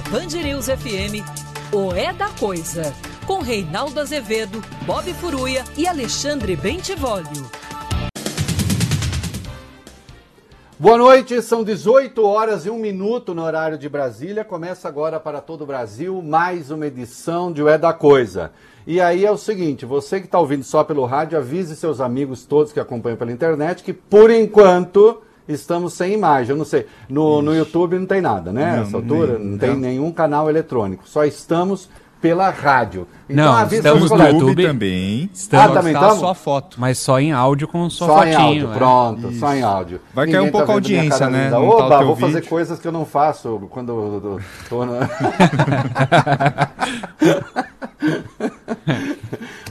na Band News FM, o É da Coisa, com Reinaldo Azevedo, Bob Furuia e Alexandre Bentivolio. Boa noite, são 18 horas e 1 minuto no horário de Brasília. Começa agora para todo o Brasil mais uma edição de O É da Coisa. E aí é o seguinte, você que está ouvindo só pelo rádio, avise seus amigos todos que acompanham pela internet que, por enquanto, estamos sem imagem. Eu não sei, no, no YouTube não tem nada, né? Não, Essa altura, nem, não tem não. nenhum canal eletrônico. Só estamos pela rádio. Então, não, estamos no YouTube também. Estamos, ah, também tá só foto. Mas só em áudio com sua só fotinho. Em áudio, é. Pronto, Isso. só em áudio. Vai Ninguém cair um pouco tá a audiência, né? Opa, tá vou vídeo. fazer coisas que eu não faço quando estou na...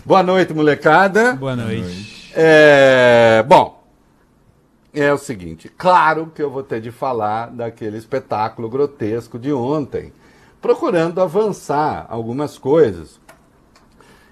Boa noite, molecada. Boa noite. É... Bom, é o seguinte, claro que eu vou ter de falar daquele espetáculo grotesco de ontem procurando avançar algumas coisas.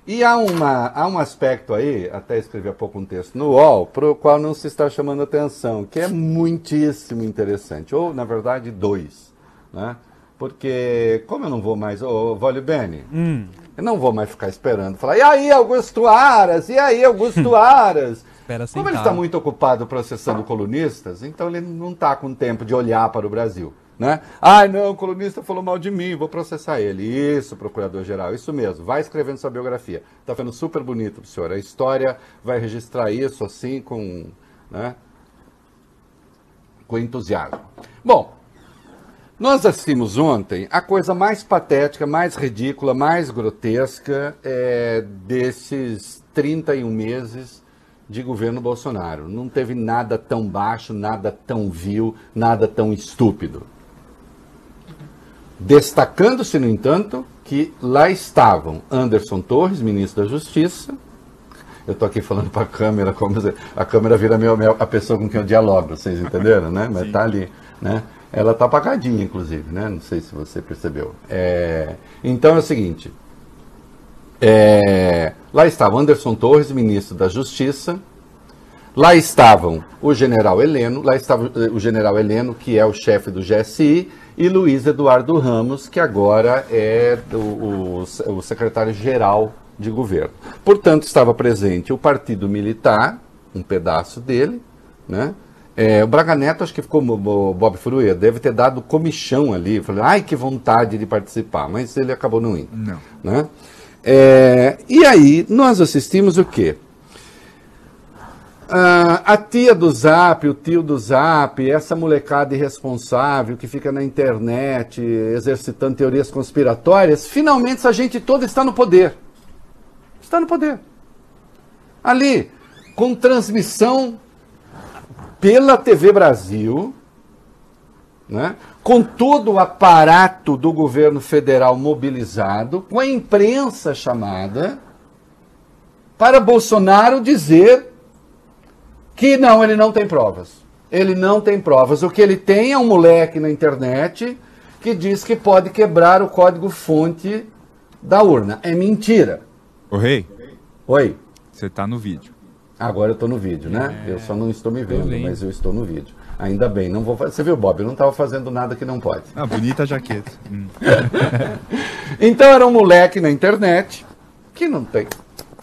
E há, uma, há um aspecto aí, até escrevi há pouco um texto no UOL, para o qual não se está chamando atenção, que é muitíssimo interessante, ou na verdade dois. Né? Porque, como eu não vou mais, ô Vale Bene, hum. Eu não vou mais ficar esperando, falar, e aí Augusto Aras, e aí Augusto Aras? como ele está muito ocupado processando colunistas, então ele não está com tempo de olhar para o Brasil. Né? Ai, não, o colunista falou mal de mim, vou processar ele. Isso, procurador-geral, isso mesmo. Vai escrevendo sua biografia. Está ficando super bonito pro senhor. A história vai registrar isso assim com, né, com entusiasmo. Bom, nós assistimos ontem a coisa mais patética, mais ridícula, mais grotesca é, desses 31 meses de governo Bolsonaro. Não teve nada tão baixo, nada tão vil, nada tão estúpido. Destacando-se, no entanto, que lá estavam Anderson Torres, ministro da Justiça. Eu estou aqui falando para a câmera, como a câmera vira meu, meu, a pessoa com quem eu dialogo, vocês entenderam, né? Mas está ali, né? Ela está apagadinha, inclusive, né? Não sei se você percebeu. É... Então é o seguinte: é... lá estava Anderson Torres, ministro da Justiça. Lá estavam o general Heleno, lá estava o general Heleno, que é o chefe do GSI, e Luiz Eduardo Ramos, que agora é o, o secretário-geral de governo. Portanto, estava presente o Partido Militar, um pedaço dele, né? É, o Braga Neto, acho que ficou, o Bob Furuia, deve ter dado comichão ali. Falei, ai, que vontade de participar, mas ele acabou não indo. Não. Né? É, e aí, nós assistimos o quê? Ah, a tia do Zap, o tio do Zap, essa molecada irresponsável que fica na internet exercitando teorias conspiratórias, finalmente essa gente toda está no poder. Está no poder. Ali, com transmissão pela TV Brasil, né? com todo o aparato do governo federal mobilizado, com a imprensa chamada, para Bolsonaro dizer que não, ele não tem provas. Ele não tem provas. O que ele tem é um moleque na internet que diz que pode quebrar o código-fonte da urna. É mentira. O rei? Oi. Você está no vídeo. Agora eu estou no vídeo, né? É... Eu só não estou me vendo, eu mas eu estou no vídeo. Ainda bem, não vou fazer. Você viu, Bob? Eu não estava fazendo nada que não pode. Ah, bonita jaqueta. Hum. então era um moleque na internet que não tem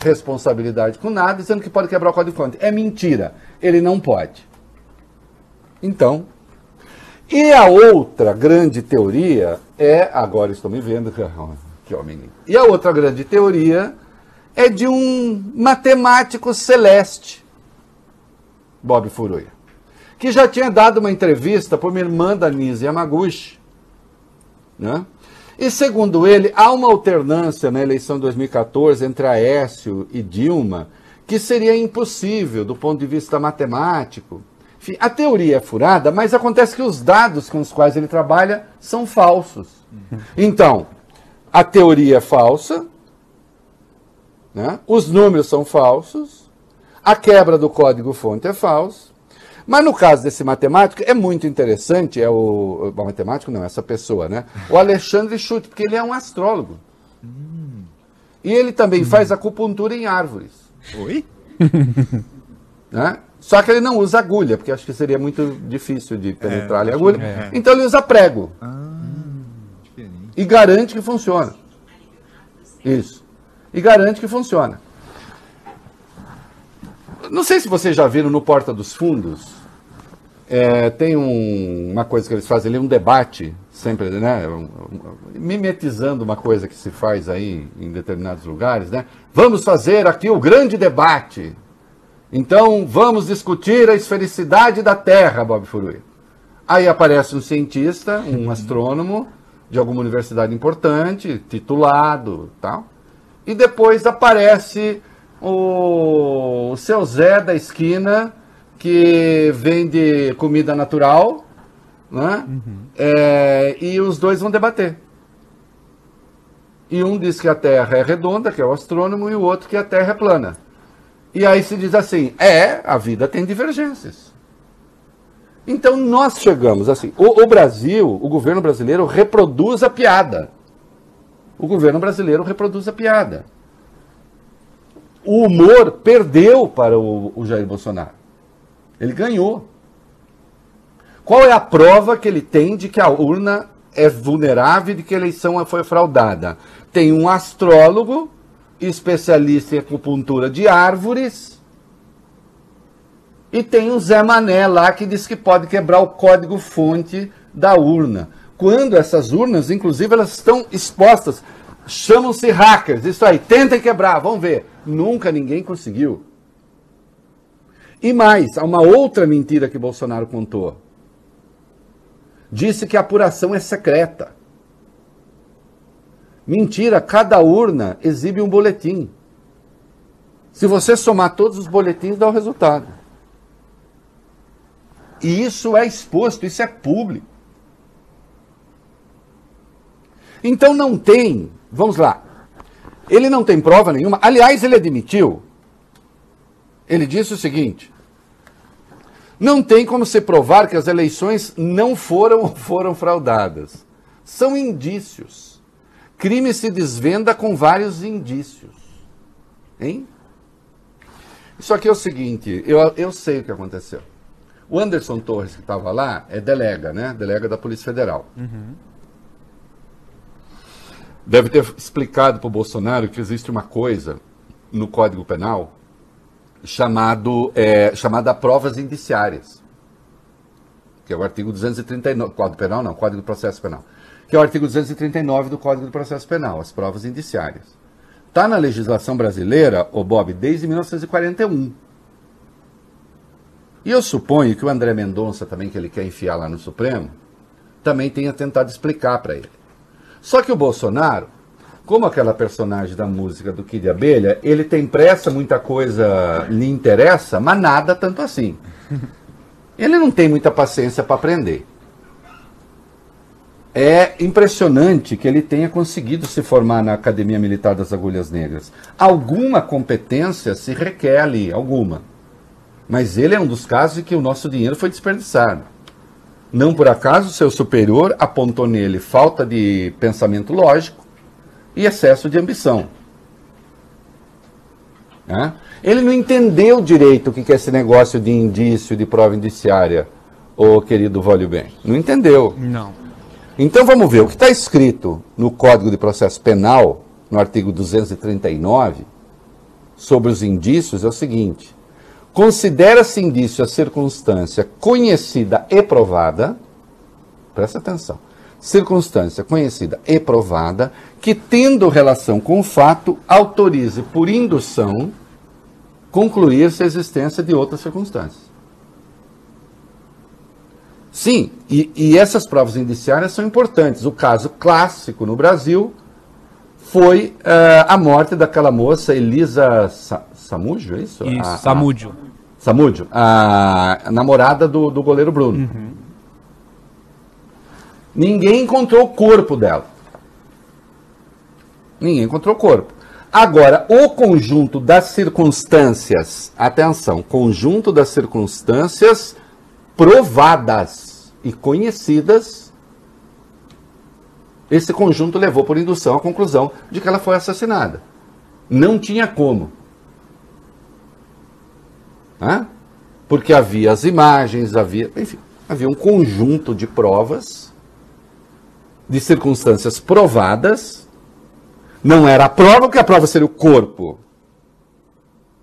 responsabilidade com nada, dizendo que pode quebrar o código-fonte. É mentira. Ele não pode. Então, e a outra grande teoria é, agora estou me vendo, que homem. E a outra grande teoria é de um matemático celeste, Bob Furuya, que já tinha dado uma entrevista para minha irmã Danise Yamaguchi, né? E segundo ele, há uma alternância na eleição de 2014 entre Aécio e Dilma que seria impossível do ponto de vista matemático. Enfim, a teoria é furada, mas acontece que os dados com os quais ele trabalha são falsos. Então, a teoria é falsa, né? os números são falsos, a quebra do código-fonte é falso, mas no caso desse matemático, é muito interessante, é o, o matemático não, essa pessoa, né? O Alexandre Schutt, porque ele é um astrólogo. Hum. E ele também hum. faz acupuntura em árvores. Oi? né? Só que ele não usa agulha, porque acho que seria muito difícil de penetrar é, ali a agulha. É. Então ele usa prego. Ah, E garante que funciona. Isso. E garante que funciona. Não sei se vocês já viram no Porta dos Fundos. é, tem um- uma coisa que eles fazem ali, um debate, sempre, né? um- um- mimetizando uma coisa que se faz aí em determinados lugares, né? Vamos fazer aqui o grande debate. Então, vamos discutir a esfericidade da Terra, Bob Furui. Aí aparece um cientista, um astrônomo de alguma universidade importante, titulado, tal. E depois aparece o, o seu Zé da esquina que vende comida natural, né? É, e os dois vão debater. E um diz que a Terra é redonda, que é o astrônomo, e o outro que a Terra é plana. E aí se diz assim: é, a vida tem divergências. Então nós chegamos assim. O, o Brasil, o governo brasileiro reproduz a piada. O governo brasileiro reproduz a piada. O humor perdeu para o, o Jair Bolsonaro. Ele ganhou. Qual é a prova que ele tem de que a urna é vulnerável e de que a eleição foi fraudada? Tem um astrólogo, especialista em acupuntura de árvores, e tem o Zé Mané lá que diz que pode quebrar o código-fonte da urna. Quando essas urnas, inclusive, elas estão expostas, chamam-se hackers. Isso aí, tentem quebrar, vamos ver. Nunca ninguém conseguiu. E mais, há uma outra mentira que Bolsonaro contou. Disse que a apuração é secreta. Mentira, cada urna exibe um boletim. Se você somar todos os boletins, dá o resultado. E isso é exposto, isso é público. Então não tem, vamos lá. Ele não tem prova nenhuma. Aliás, ele admitiu. Ele disse o seguinte: não tem como se provar que as eleições não foram ou foram fraudadas. São indícios. Crime se desvenda com vários indícios. Hein? Isso aqui é o seguinte, eu, eu sei o que aconteceu. O Anderson Torres, que estava lá, é delega, né? Delega da Polícia Federal. Deve ter explicado para o Bolsonaro que existe uma coisa no Código Penal chamado, é, chamada provas indiciárias. Que é o artigo 239. Código Penal não, Código do Processo Penal. Que é o artigo 239 do Código do Processo Penal, as provas indiciárias. Está na legislação brasileira, ô Bob, desde 1941. E eu suponho que o André Mendonça também, que ele quer enfiar lá no Supremo, também tenha tentado explicar para ele. Só que o Bolsonaro, como aquela personagem da música do Kid Abelha, ele tem pressa, muita coisa lhe interessa, mas nada tanto assim. Ele não tem muita paciência para aprender. É impressionante que ele tenha conseguido se formar na Academia Militar das Agulhas Negras. Alguma competência se requer ali, alguma. Mas ele é um dos casos em que o nosso dinheiro foi desperdiçado. Não por acaso seu superior apontou nele falta de pensamento lógico e excesso de ambição. Né? Ele não entendeu direito o que é esse negócio de indício, de prova indiciária, ô querido Vólio Bem. Não entendeu. Não. Então vamos ver, o que está escrito no Código de Processo Penal, no artigo 239, sobre os indícios é o seguinte: considera-se indício a circunstância conhecida e provada, presta atenção, circunstância conhecida e provada, que tendo relação com o fato, autorize por indução concluir-se a existência de outras circunstâncias. Sim, e, e essas provas indiciárias são importantes. O caso clássico no Brasil foi eh, a morte daquela moça Elisa Sa Samúdio, é isso? Isso, A- a- Samúdio. A namorada do, do goleiro Bruno. Ninguém encontrou o corpo dela. Ninguém encontrou o corpo. Agora, o conjunto das circunstâncias, atenção, conjunto das circunstâncias provadas e conhecidas, esse conjunto levou por indução à conclusão de que ela foi assassinada. Não tinha como. Hã? Porque havia as imagens, havia, enfim, havia um conjunto de provas de circunstâncias provadas. Não era a prova, porque a prova seria o corpo.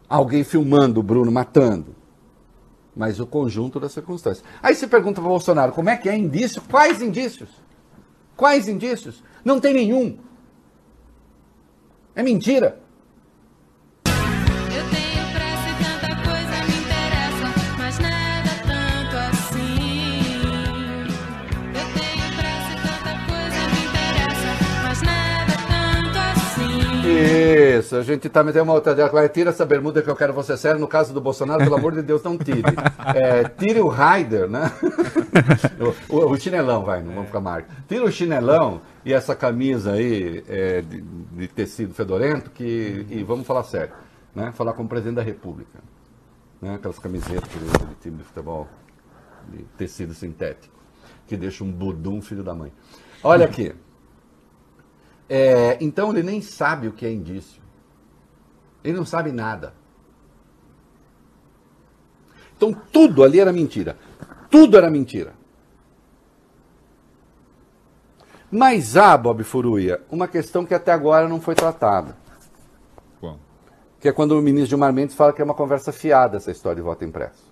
Alguém filmando o Bruno matando. Mas o conjunto das circunstâncias. Aí você pergunta para o Bolsonaro como é que é indício? Quais indícios? Quais indícios? Não tem nenhum. É mentira. Isso, a gente tá metendo uma outra. Vai, tira essa bermuda que eu quero você sério. No caso do Bolsonaro, pelo amor de Deus, não tire. É, tire o Raider, né? o, o- o chinelão, vai, não vamos ficar marca. Tira o chinelão e essa camisa aí é, de, de tecido fedorento que, e vamos falar sério. Né? Falar como presidente da República. Né? Aquelas camisetas de time de futebol de tecido sintético. Que deixa um budum filho da mãe. Olha aqui. É, então ele nem sabe o que é indício. Ele não sabe nada. Então tudo ali era mentira. Tudo era mentira. Mas há, Bob Furuia, uma questão que até agora não foi tratada. Bom, Que é quando o ministro Gilmar Mendes fala que é uma conversa fiada essa história de voto impresso.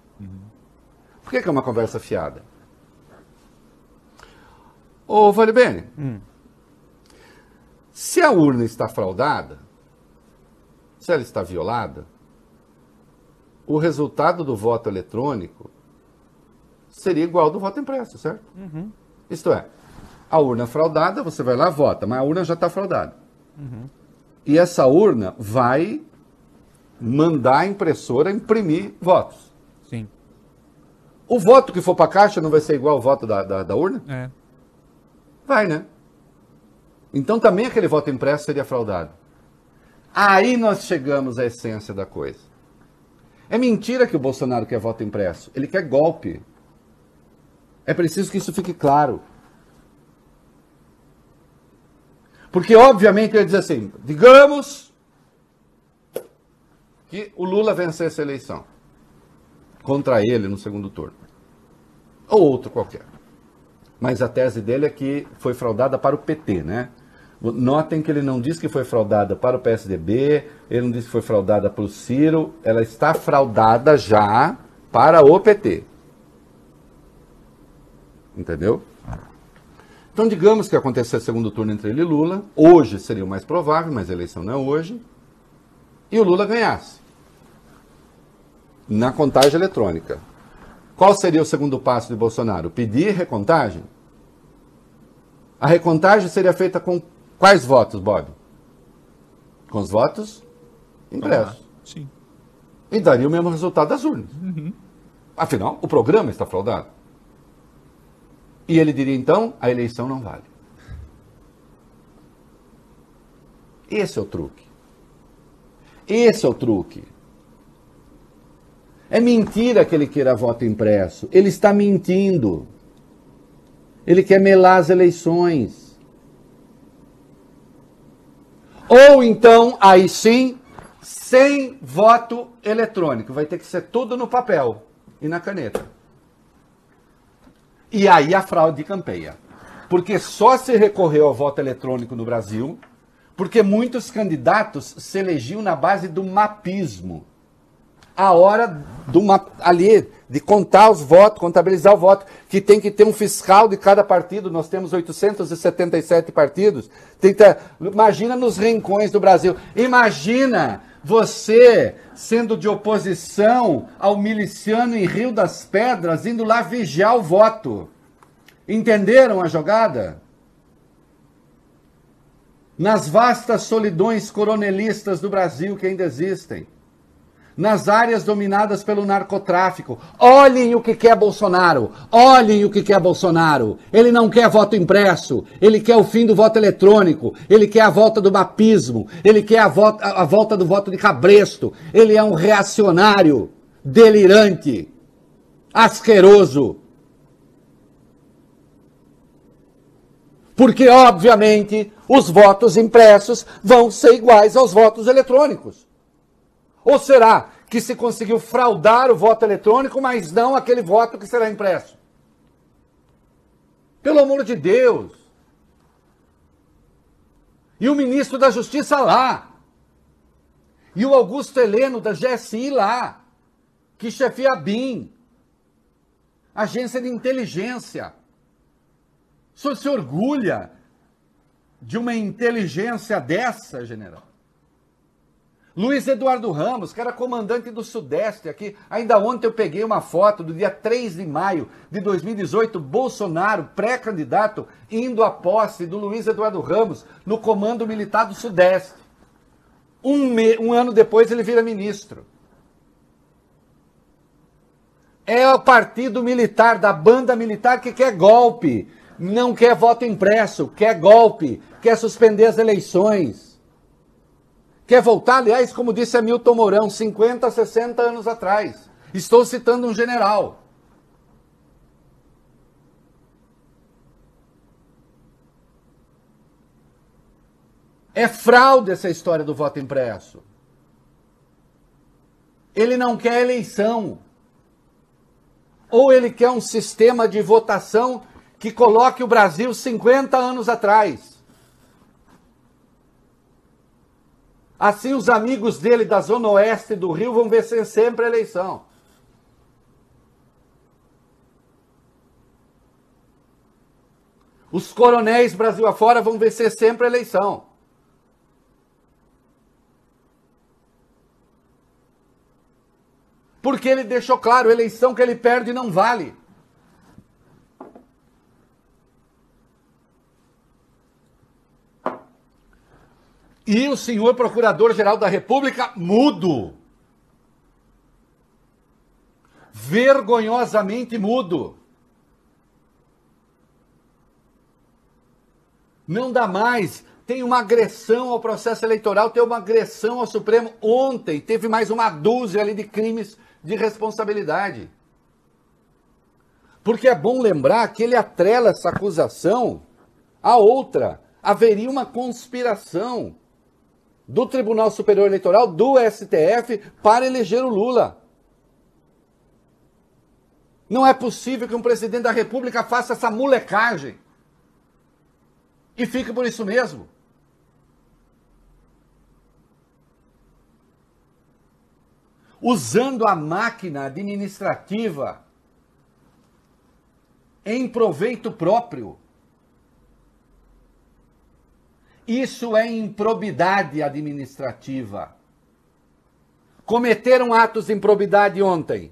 Por que, que é uma conversa fiada? Ô, Vale Bene, se a urna está fraudada, se ela está violada, o resultado do voto eletrônico seria igual ao do voto impresso, certo? Isto é, a urna fraudada, você vai lá, vota, mas a urna já está fraudada. E essa urna vai mandar a impressora imprimir votos. sim. O voto que for para a caixa não vai ser igual ao voto da, da, da urna? É. Vai, né? Então também aquele voto impresso seria fraudado. Aí nós chegamos à essência da coisa. É mentira que o Bolsonaro quer voto impresso. Ele quer golpe. É preciso que isso fique claro. Porque, obviamente, ele diz assim: digamos que o Lula vencesse a eleição contra ele no segundo turno. Ou outro qualquer. Mas a tese dele é que foi fraudada para o PT, né? Notem que ele não diz que foi fraudada para o PSDB, ele não diz que foi fraudada para o Ciro, ela está fraudada já para o PT. Entendeu? Então, digamos que acontecesse segundo turno entre ele e Lula, hoje seria o mais provável, mas a eleição não é hoje, e o Lula ganhasse na contagem eletrônica. Qual seria o segundo passo de Bolsonaro? Pedir recontagem? A recontagem seria feita com quais votos, Bob? Com os votos impressos. Sim. E daria o mesmo resultado das urnas. Afinal, o programa está fraudado. E ele diria então: a eleição não vale. Esse é o truque. Esse é o truque. É mentira que ele queira voto impresso. Ele está mentindo. Ele quer melar as eleições. Ou então, aí sim, sem voto eletrônico. Vai ter que ser tudo no papel e na caneta. E aí a fraude campeia. Porque só se recorreu ao voto eletrônico no Brasil porque muitos candidatos se elegiam na base do mapismo. A hora do map, ali de contar os votos, contabilizar o voto, que tem que ter um fiscal de cada partido. Nós temos 877 partidos. Ter, imagina nos rincões do Brasil. Imagina você sendo de oposição ao miliciano em Rio das Pedras, indo lá vigiar o voto. Entenderam a jogada? Nas vastas solidões coronelistas do Brasil que ainda existem. Nas áreas dominadas pelo narcotráfico. Olhem o que quer Bolsonaro. Olhem o que quer Bolsonaro. Ele não quer voto impresso. Ele quer o fim do voto eletrônico. Ele quer a volta do mapismo. Ele quer a volta, a volta do voto de cabresto. Ele é um reacionário, delirante, asqueroso. Porque, obviamente, os votos impressos vão ser iguais aos votos eletrônicos. Ou será que se conseguiu fraudar o voto eletrônico, mas não aquele voto que será impresso? Pelo amor de Deus! E o ministro da Justiça lá. E o Augusto Heleno da GSI lá. Que chefia a BIM. Agência de Inteligência. O senhor se orgulha de uma inteligência dessa, general? Luiz Eduardo Ramos, que era comandante do Sudeste aqui. Ainda ontem eu peguei uma foto do dia 3 de maio de 2018, Bolsonaro, pré-candidato, indo à posse do Luiz Eduardo Ramos no Comando Militar do Sudeste. Um, me- um ano depois ele vira ministro. É o partido militar, da banda militar que quer golpe. Não quer voto impresso, quer golpe, quer suspender as eleições. Quer voltar, aliás, como disse Hamilton Mourão, 50, 60 anos atrás. Estou citando um general. É fraude essa história do voto impresso. Ele não quer eleição. Ou ele quer um sistema de votação que coloque o Brasil 50 anos atrás. Assim, os amigos dele da Zona Oeste do Rio vão vencer sempre a eleição. Os coronéis Brasil afora vão vencer sempre a eleição. Porque ele deixou claro, eleição que ele perde não vale. E o senhor Procurador-Geral da República, mudo. Vergonhosamente mudo. Não dá mais. Tem uma agressão ao processo eleitoral, tem uma agressão ao Supremo. Ontem teve mais uma dúzia ali de crimes de responsabilidade. Porque é bom lembrar que ele atrela essa acusação a outra. Haveria uma conspiração do Tribunal Superior Eleitoral, do STF, para eleger o Lula. Não é possível que um presidente da República faça essa molecagem. E fique por isso mesmo. Usando a máquina administrativa em proveito próprio. Isso é improbidade administrativa. Cometeram atos de improbidade ontem,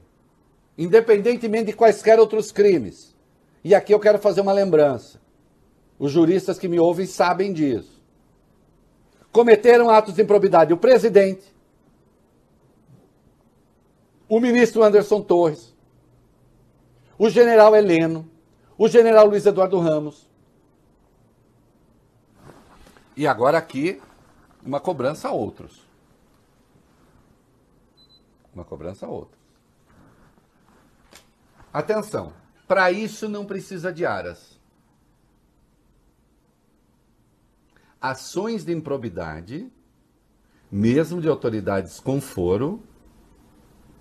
independentemente de quaisquer outros crimes. E aqui eu quero fazer uma lembrança. Os juristas que me ouvem sabem disso. Cometeram atos de improbidade o presidente, o ministro Anderson Torres, o general Heleno, o general Luiz Eduardo Ramos. E agora aqui, uma cobrança a outros. Uma cobrança a outros. Atenção, para isso não precisa de aras. Ações de improbidade, mesmo de autoridades com foro,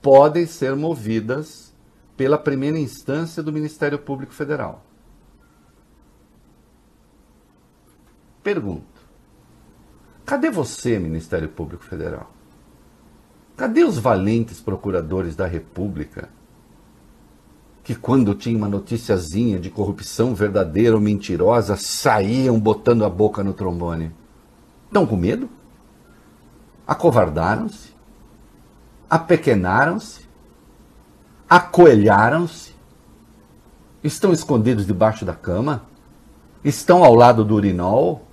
podem ser movidas pela primeira instância do Ministério Público Federal. Pergunto: cadê você, Ministério Público Federal? Cadê os valentes procuradores da República que, quando tinha uma noticiazinha de corrupção verdadeira ou mentirosa, saíam botando a boca no trombone? Estão com medo? Acovardaram-se? Apequenaram-se? Acoelharam-se? Estão escondidos debaixo da cama? Estão ao lado do urinol?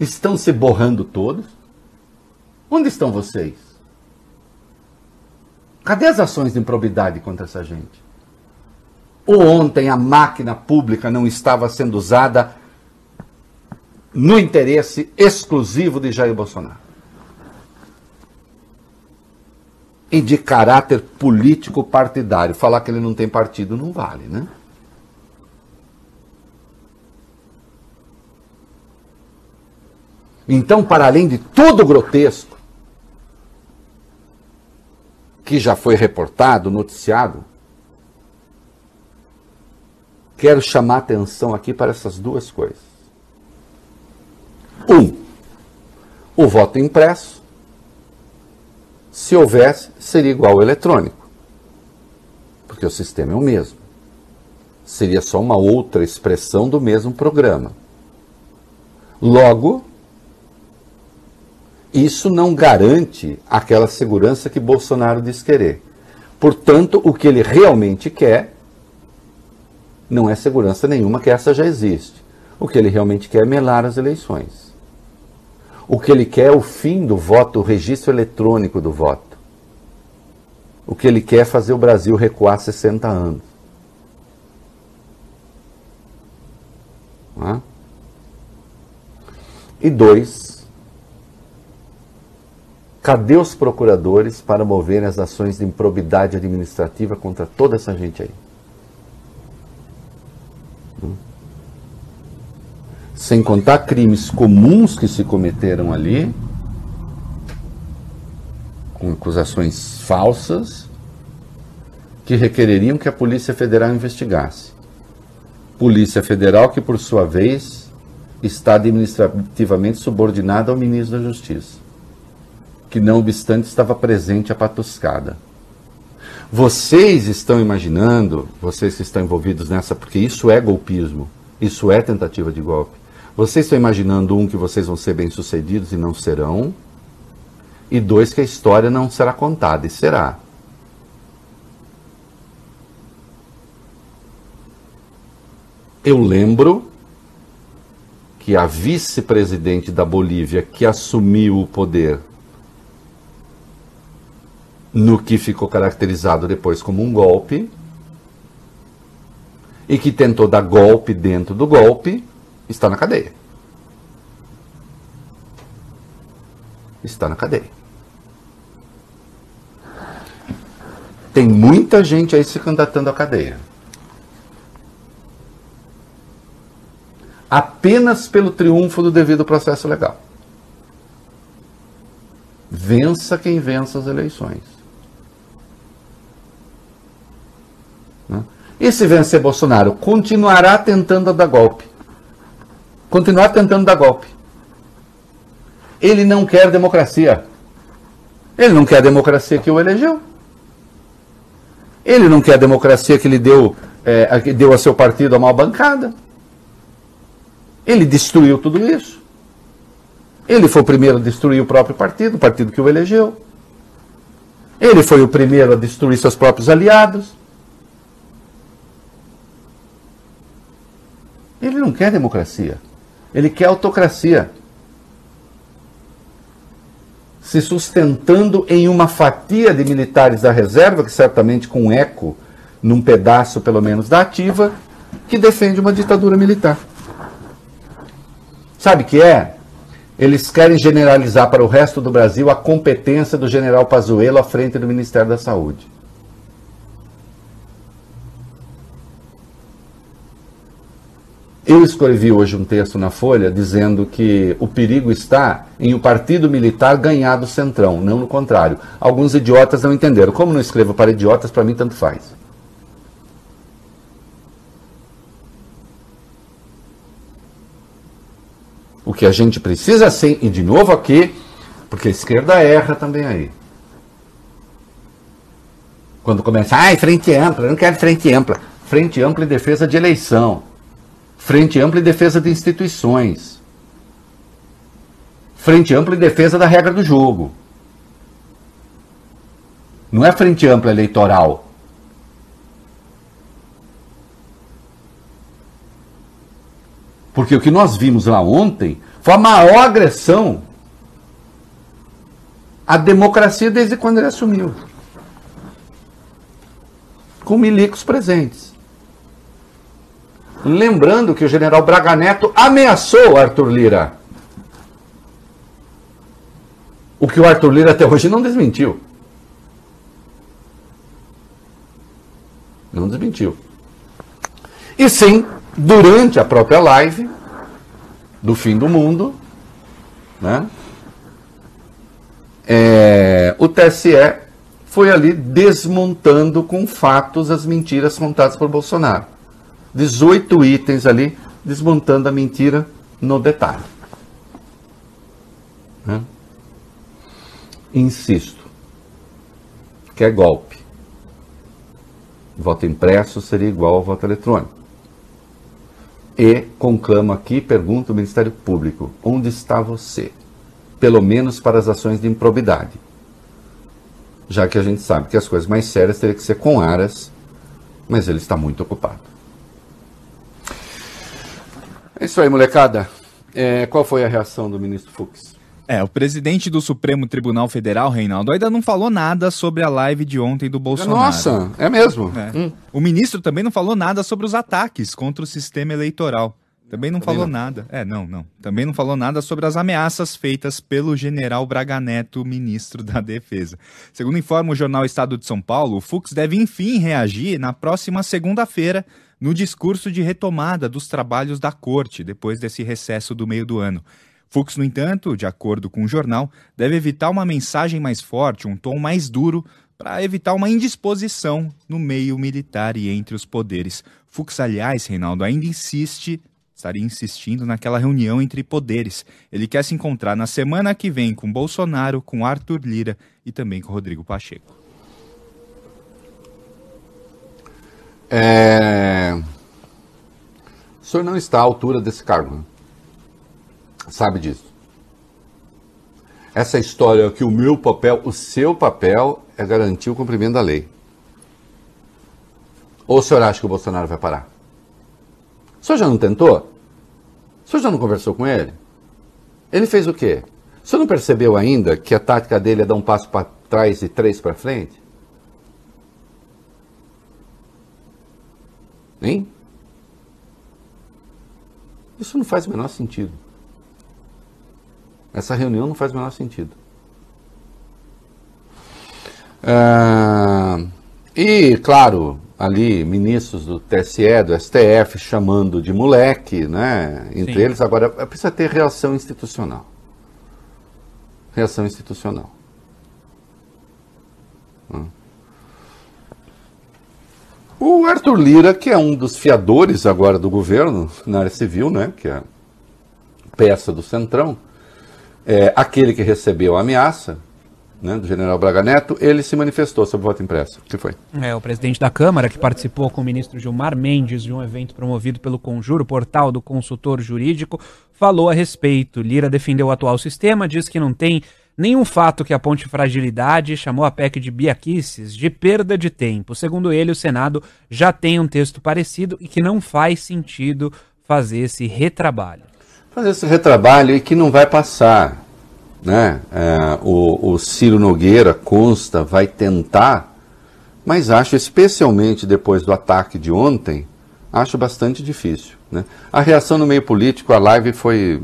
Estão se borrando todos? Onde estão vocês? Cadê as ações de improbidade contra essa gente? Ou ontem a máquina pública não estava sendo usada no interesse exclusivo de Jair Bolsonaro? E de caráter político partidário. Falar que ele não tem partido não vale, né? Então, para além de todo o grotesco que já foi reportado, noticiado, quero chamar atenção aqui para essas duas coisas. Um, O voto impresso, se houvesse, seria igual ao eletrônico, porque o sistema é o mesmo. Seria só uma outra expressão do mesmo programa. Logo, isso não garante aquela segurança que Bolsonaro diz querer. Portanto, o que ele realmente quer não é segurança nenhuma, que essa já existe. O que ele realmente quer é melar as eleições. O que ele quer é o fim do voto, o registro eletrônico do voto. O que ele quer é fazer o Brasil recuar 60 anos. É? E dois, cadê os procuradores para moverem as ações de improbidade administrativa contra toda essa gente aí? Sem contar crimes comuns que se cometeram ali, com acusações falsas, que requereriam que a Polícia Federal investigasse. Polícia Federal que, por sua vez, está administrativamente subordinada ao ministro da Justiça, que, não obstante, estava presente a patuscada. Vocês estão imaginando, vocês que estão envolvidos nessa, porque isso é golpismo, isso é tentativa de golpe. Vocês estão imaginando, um, que vocês vão ser bem-sucedidos e não serão, e dois, que a história não será contada, e será. Eu lembro que a vice-presidente da Bolívia que assumiu o poder no que ficou caracterizado depois como um golpe e que tentou dar golpe dentro do golpe, está na cadeia. Está na cadeia. Tem muita gente aí se candidatando à cadeia. Apenas pelo triunfo do devido processo legal. Vença quem vença as eleições. E se vencer Bolsonaro, continuará tentando dar golpe. Continuar tentando dar golpe. Ele não quer democracia. Ele não quer a democracia que o elegeu. Ele não quer a democracia que lhe deu, é, que deu a seu partido a mal bancada. Ele destruiu tudo isso. Ele foi o primeiro a destruir o próprio partido, o partido que o elegeu. Ele foi o primeiro a destruir seus próprios aliados. Ele não quer democracia. Ele quer autocracia. Se sustentando em uma fatia de militares da reserva, que certamente com eco, num pedaço pelo menos da ativa, que defende uma ditadura militar. Sabe o que é? Eles querem generalizar para o resto do Brasil a competência do general Pazuello à frente do Ministério da Saúde. Eu escrevi hoje um texto na Folha dizendo que o perigo está em o partido militar ganhar do centrão, não no contrário. Alguns idiotas não entenderam. Como não escrevo para idiotas, para mim tanto faz. O que a gente precisa sim, e de novo aqui, porque a esquerda erra também aí. Quando começa, ai, frente ampla, eu não quero frente ampla. Frente ampla em defesa de eleição. Frente ampla em defesa de instituições. Frente ampla em defesa da regra do jogo. Não é frente ampla eleitoral. Porque o que nós vimos lá ontem foi a maior agressão à democracia desde quando ele assumiu. Com milicos presentes. Lembrando que o general Braga Neto ameaçou Arthur Lira. O que o Arthur Lira até hoje não desmentiu. Não desmentiu. E sim, durante a própria live do fim do mundo, né? É, o TSE foi ali desmontando com fatos as mentiras contadas por Bolsonaro. 18 itens ali, desmontando a mentira no detalhe. né? Insisto, que é golpe. Voto impresso seria igual ao voto eletrônico. E conclamo aqui, pergunto ao Ministério Público, onde está você? Pelo menos para as ações de improbidade. Já que a gente sabe que as coisas mais sérias teriam que ser com Aras, mas ele está muito ocupado. É isso aí, molecada. É, qual foi a reação do ministro Fux? É, o presidente do Supremo Tribunal Federal, Reinaldo, ainda não falou nada sobre a live de ontem do Bolsonaro. Nossa, é mesmo? É. Hum. O ministro também não falou nada sobre os ataques contra o sistema eleitoral. Também não falou não. nada. É, não, não. Também não falou nada sobre as ameaças feitas pelo general Braga Neto, ministro da Defesa. Segundo informa o jornal Estado de São Paulo, o Fux deve enfim reagir na próxima segunda-feira no discurso de retomada dos trabalhos da corte depois desse recesso do meio do ano. Fux, no entanto, de acordo com o jornal, deve evitar uma mensagem mais forte, um tom mais duro, para evitar uma indisposição no meio militar e entre os poderes. Fux, aliás, Reinaldo, ainda insiste, estaria insistindo naquela reunião entre poderes. Ele quer se encontrar na semana que vem com Bolsonaro, com Arthur Lira e também com Rodrigo Pacheco. É... O senhor não está à altura desse cargo. né? Sabe disso. Essa história que o meu papel, o seu papel é garantir o cumprimento da lei. Ou o senhor acha que o Bolsonaro vai parar? O senhor já não tentou? O senhor já não conversou com ele? Ele fez o quê? O senhor não percebeu ainda que a tática dele é dar um passo para trás e três para frente? Hein? Isso não faz o menor sentido. Essa reunião não faz o menor sentido. Ah, e, claro, ali, ministros do TSE, do STF, chamando de moleque, né? Entre Sim. eles, agora precisa ter reação institucional. Reação institucional. O Arthur Lira, que é um dos fiadores agora do governo na área civil, né? Que é peça do Centrão, é, aquele que recebeu a ameaça né, do general Braga Neto, ele se manifestou sobre o voto impresso. O que foi? É, o presidente da Câmara, que participou com o ministro Gilmar Mendes de um evento promovido pelo Conjuro, portal do consultor jurídico, falou a respeito. Lira defendeu o atual sistema, diz que não tem nenhum fato que aponte fragilidade, chamou a PEC de biaquices, de perda de tempo. Segundo ele, o Senado já tem um texto parecido e que não faz sentido fazer esse retrabalho. Fazer esse retrabalho e que não vai passar. Né? É, o, o Ciro Nogueira consta, vai tentar, mas acho, especialmente depois do ataque de ontem, acho bastante difícil. Né? A reação no meio político, a live foi,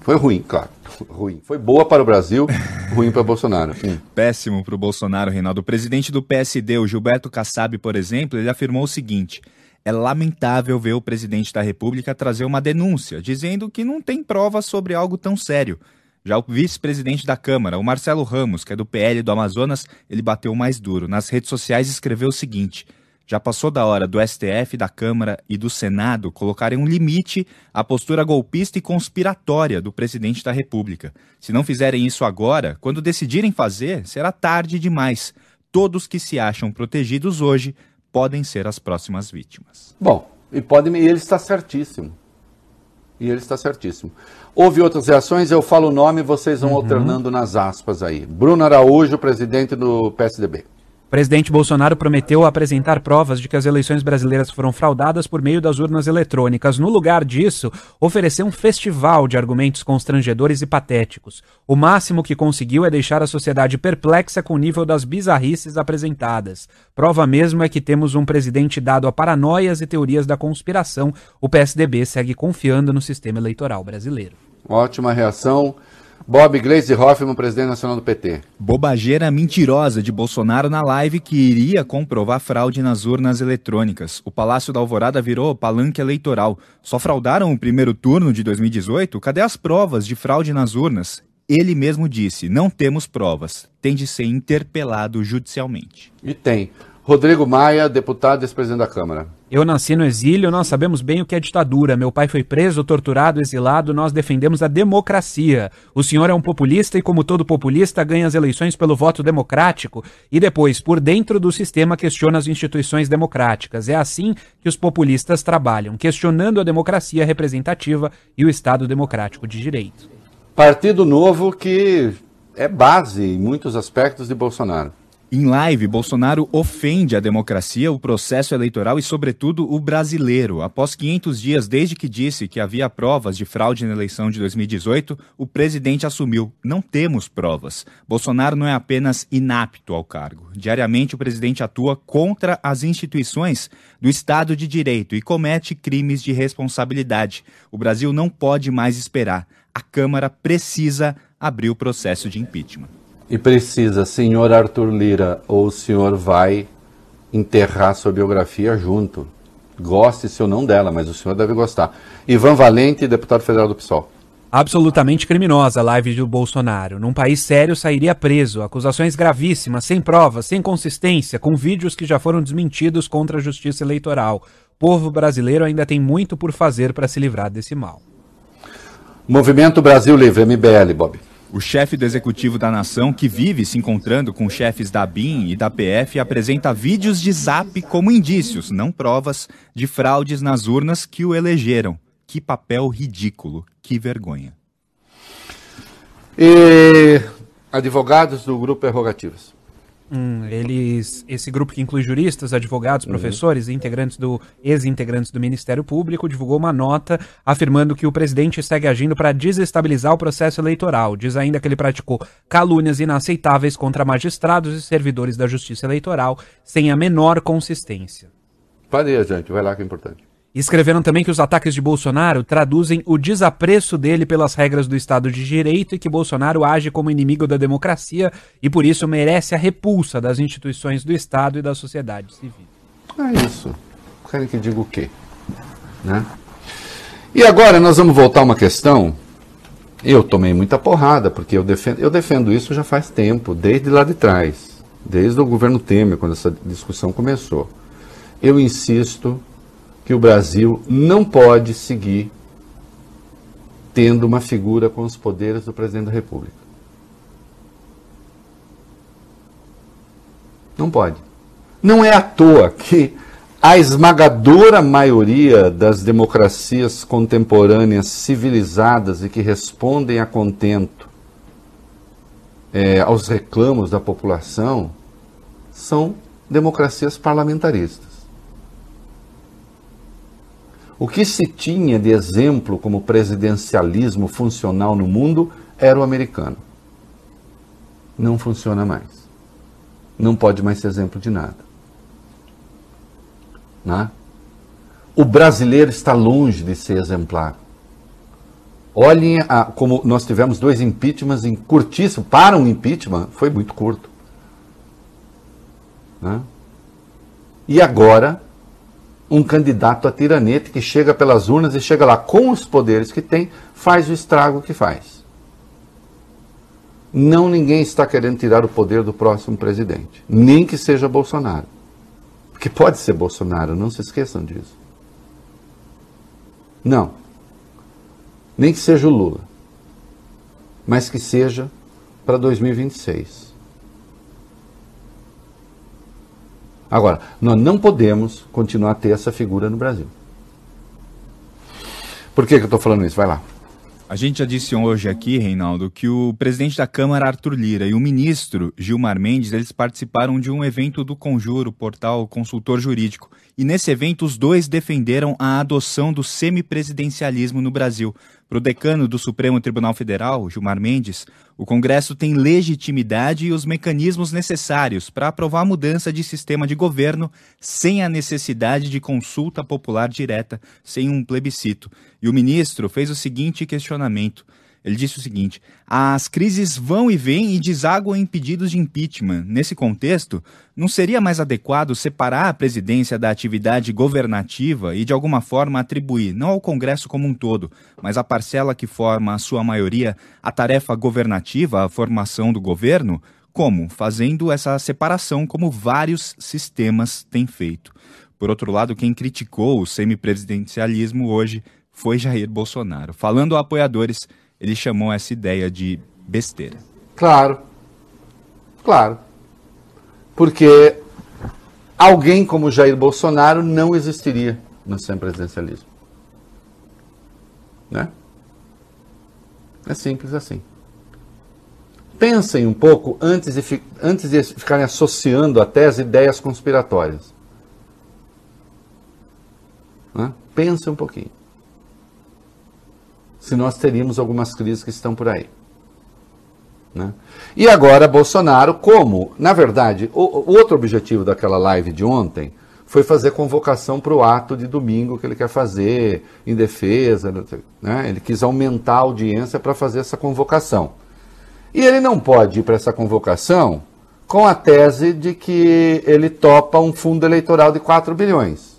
foi ruim, claro. Ruim. Foi boa para o Brasil, ruim para Bolsonaro. Péssimo para o Bolsonaro, Reinaldo. O presidente do PSD, o Gilberto Kassab, por exemplo, ele afirmou o seguinte: é lamentável ver o presidente da República trazer uma denúncia, dizendo que não tem provas sobre algo tão sério. Já o vice-presidente da Câmara, o Marcelo Ramos, que é do PL do Amazonas, ele bateu mais duro. Nas redes sociais escreveu o seguinte: já passou da hora do STF, da Câmara e do Senado colocarem um limite à postura golpista e conspiratória do presidente da República. Se não fizerem isso agora, quando decidirem fazer, será tarde demais. Todos que se acham protegidos hoje podem ser as próximas vítimas. Bom, e, pode, e ele está certíssimo. E ele está certíssimo. Houve outras reações, eu falo o nome e vocês vão alternando nas aspas aí. Bruno Araújo, presidente do PSDB. O presidente Bolsonaro prometeu apresentar provas de que as eleições brasileiras foram fraudadas por meio das urnas eletrônicas. No lugar disso, ofereceu um festival de argumentos constrangedores e patéticos. O máximo que conseguiu é deixar a sociedade perplexa com o nível das bizarrices apresentadas. Prova mesmo é que temos um presidente dado a paranoias e teorias da conspiração. O PSDB segue confiando no sistema eleitoral brasileiro. Ótima reação. Bob Gleisi Hoffmann, presidente nacional do PT. Bobageira mentirosa de Bolsonaro na live que iria comprovar fraude nas urnas eletrônicas. O Palácio da Alvorada virou palanque eleitoral. Só fraudaram o primeiro turno de 2018? Cadê as provas de fraude nas urnas? Ele mesmo disse: não temos provas. Tem de ser interpelado judicialmente. E tem. Rodrigo Maia, deputado e ex-presidente da Câmara. Eu nasci no exílio, nós sabemos bem o que é ditadura. Meu pai foi preso, torturado, exilado, nós defendemos a democracia. O senhor é um populista e, como todo populista, ganha as eleições pelo voto democrático e depois, por dentro do sistema, questiona as instituições democráticas. É assim que os populistas trabalham, questionando a democracia representativa e o Estado democrático de direito. Partido Novo que é base em muitos aspectos de Bolsonaro. Em live, Bolsonaro ofende a democracia, o processo eleitoral e, sobretudo, o brasileiro. Após 500 dias desde que disse que havia provas de fraude na eleição de 2018, o presidente assumiu: não temos provas. Bolsonaro não é apenas inapto ao cargo. Diariamente, o presidente atua contra as instituições do Estado de Direito e comete crimes de responsabilidade. O Brasil não pode mais esperar. A Câmara precisa abrir o processo de impeachment. E precisa, senhor Arthur Lira, ou o senhor vai enterrar sua biografia junto. Goste-se ou não dela, mas o senhor deve gostar. Ivan Valente, deputado federal do PSOL. Absolutamente criminosa a live do Bolsonaro. Num país sério sairia preso. Acusações gravíssimas, sem provas, sem consistência, com vídeos que já foram desmentidos contra a justiça eleitoral. O povo brasileiro ainda tem muito por fazer para se livrar desse mal. Movimento Brasil Livre, MBL, Bob. O chefe do executivo da nação, que vive se encontrando com chefes da BIM e da PF, apresenta vídeos de zap como indícios, não provas, de fraudes nas urnas que o elegeram. Que papel ridículo, que vergonha. E advogados do grupo Prerrogativas. Hum, eles, esse grupo que inclui juristas, advogados, professores e integrantes do ex-integrantes do Ministério Público divulgou uma nota afirmando que o presidente segue agindo para desestabilizar o processo eleitoral. Diz ainda que ele praticou calúnias inaceitáveis contra magistrados e servidores da Justiça Eleitoral sem a menor consistência. Pode ir, gente, vai lá que é importante. Escreveram também que os ataques de Bolsonaro traduzem o desapreço dele pelas regras do Estado de Direito e que Bolsonaro age como inimigo da democracia e por isso merece a repulsa das instituições do Estado e da sociedade civil. É isso. Querem que diga o quê? Né? E agora nós vamos voltar a uma questão. Eu tomei muita porrada, porque eu defendo, eu defendo isso já faz tempo, desde lá de trás, desde o governo Temer, quando essa discussão começou. Eu insisto que o Brasil não pode seguir tendo uma figura com os poderes do presidente da República. Não pode. Não é à toa que a esmagadora maioria das democracias contemporâneas civilizadas e que respondem a contento é, aos reclamos da população são democracias parlamentaristas. O que se tinha de exemplo como presidencialismo funcional no mundo era o americano. Não funciona mais. Não pode mais ser exemplo de nada. Né? O brasileiro está longe de ser exemplar. Olhem a, como nós tivemos dois impeachments em curtíssimo. Para um impeachment, foi muito curto. Né? E agora um candidato a tiranete que chega pelas urnas e chega lá com os poderes que tem, faz o estrago que faz. Não ninguém está querendo tirar o poder do próximo presidente, nem que seja Bolsonaro. Porque pode ser Bolsonaro, não se esqueçam disso. Não. Nem que seja o Lula. Mas que seja para 2026. Agora, nós não podemos continuar a ter essa figura no Brasil. Por que, que eu estou falando isso? Vai lá. A gente já disse hoje aqui, Reinaldo, que o presidente da Câmara, Arthur Lira, e o ministro Gilmar Mendes, eles participaram de um evento do Conjuro, portal consultor jurídico. E nesse evento, os dois defenderam a adoção do semipresidencialismo no Brasil. Para o decano do Supremo Tribunal Federal, Gilmar Mendes, o Congresso tem legitimidade e os mecanismos necessários para aprovar a mudança de sistema de governo sem a necessidade de consulta popular direta, sem um plebiscito. E o ministro fez o seguinte questionamento. Ele disse o seguinte: as crises vão e vêm e desaguam em pedidos de impeachment. Nesse contexto, não seria mais adequado separar a presidência da atividade governativa e, de alguma forma, atribuir, não ao Congresso como um todo, mas à parcela que forma a sua maioria, a tarefa governativa, a formação do governo? Como? Fazendo essa separação como vários sistemas têm feito. Por outro lado, quem criticou o semipresidencialismo hoje foi Jair Bolsonaro. Falando a apoiadores, ele chamou essa ideia de besteira. Claro. Claro. Porque alguém como Jair Bolsonaro não existiria no semipresidencialismo. Né? É simples assim. Pensem um pouco antes de, antes de ficarem associando até as ideias conspiratórias. Né? Pensem um pouquinho. Se nós teríamos algumas crises que estão por aí. né? E agora Bolsonaro, como, na verdade, o, o outro objetivo daquela live de ontem foi fazer convocação para o ato de domingo que ele quer fazer em defesa, né? ele quis aumentar a audiência para fazer essa convocação. E ele não pode ir para essa convocação com a tese de que ele topa um fundo eleitoral de 4 bilhões.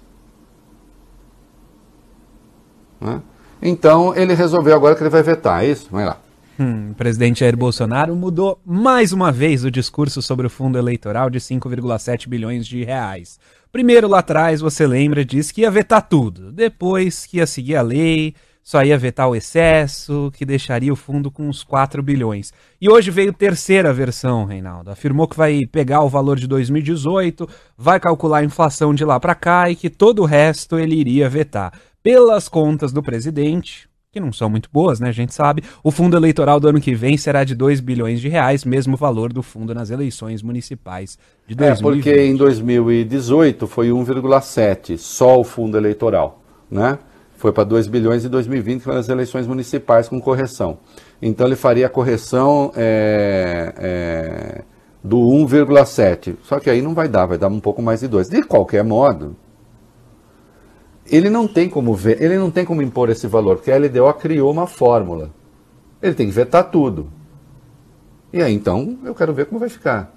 né? Então ele resolveu agora que ele vai vetar, é isso? Vai lá. Hum, o presidente Jair Bolsonaro mudou mais uma vez o discurso sobre o fundo eleitoral de 5,7 bilhões de reais. Primeiro, lá atrás, você lembra, disse que ia vetar tudo. Depois, que ia seguir a lei, só ia vetar o excesso, que deixaria o fundo com uns 4 bilhões. E hoje veio terceira versão, Reinaldo. Afirmou que vai pegar o valor de 2018, vai calcular a inflação de lá para cá e que todo o resto ele iria vetar. Pelas contas do presidente, que não são muito boas, né? A gente sabe. O fundo eleitoral do ano que vem será de 2 bilhões de reais, mesmo valor do fundo nas eleições municipais de É, 2020. porque em 2018 foi 1,7 só o fundo eleitoral, né? Foi para 2 bilhões em 2020, que foram as eleições municipais com correção. Então ele faria a correção é, é, do 1,7. Só que aí não vai dar, vai dar um pouco mais de 2. De qualquer modo, ele não tem como ver, ele não tem como impor esse valor, porque a LDO criou uma fórmula. Ele tem que vetar tudo. E aí então eu quero ver como vai ficar.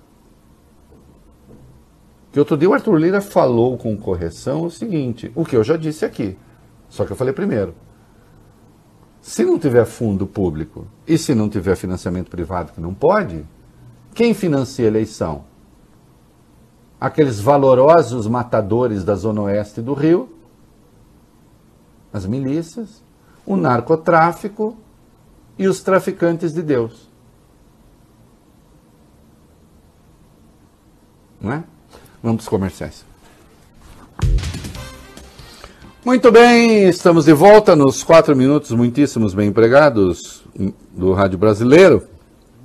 Que outro dia o Arthur Lira falou com correção o seguinte, o que eu já disse aqui, só que eu falei primeiro. Se não tiver fundo público e se não tiver financiamento privado, que não pode, quem financia a eleição? Aqueles valorosos matadores da Zona Oeste do Rio, as milícias, o narcotráfico e os traficantes de Deus. Não é? Vamos para os comerciais. Muito bem, estamos de volta nos quatro minutos muitíssimos bem empregados do Rádio Brasileiro.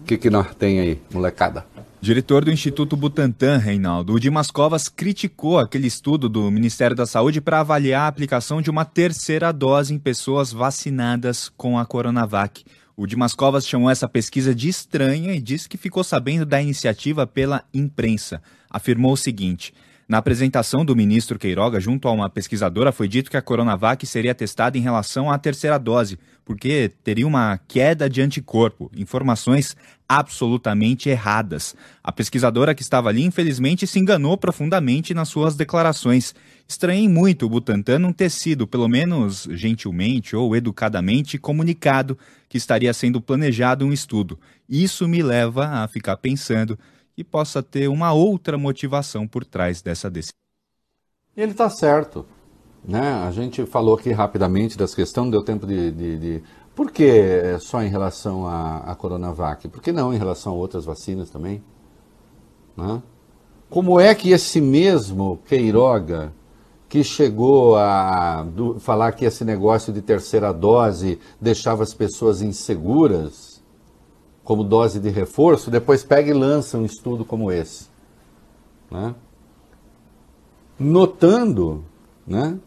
O que, que nós tem aí, molecada? Diretor do Instituto Butantan, Reinaldo, o Dimas Covas criticou aquele estudo do Ministério da Saúde para avaliar a aplicação de uma terceira dose em pessoas vacinadas com a Coronavac. O Dimas Covas chamou essa pesquisa de estranha e disse que ficou sabendo da iniciativa pela imprensa. Afirmou o seguinte: na apresentação do ministro Queiroga junto a uma pesquisadora foi dito que a Coronavac seria testada em relação à terceira dose, porque teria uma queda de anticorpo. Informações absolutamente erradas. A pesquisadora que estava ali, infelizmente, se enganou profundamente nas suas declarações. Estranhei muito o Butantan não ter sido, pelo menos gentilmente ou educadamente, comunicado que estaria sendo planejado um estudo. Isso me leva a ficar pensando que possa ter uma outra motivação por trás dessa decisão. E ele está certo. Né? A gente falou aqui rapidamente das questões, não deu tempo de. de, de... Por que é só em relação à, à Coronavac? Por que não em relação a outras vacinas também? Né? Como é que esse mesmo Queiroga, que chegou a falar que esse negócio de terceira dose deixava as pessoas inseguras, como dose de reforço, depois pega e lança um estudo como esse? Né? Notando né,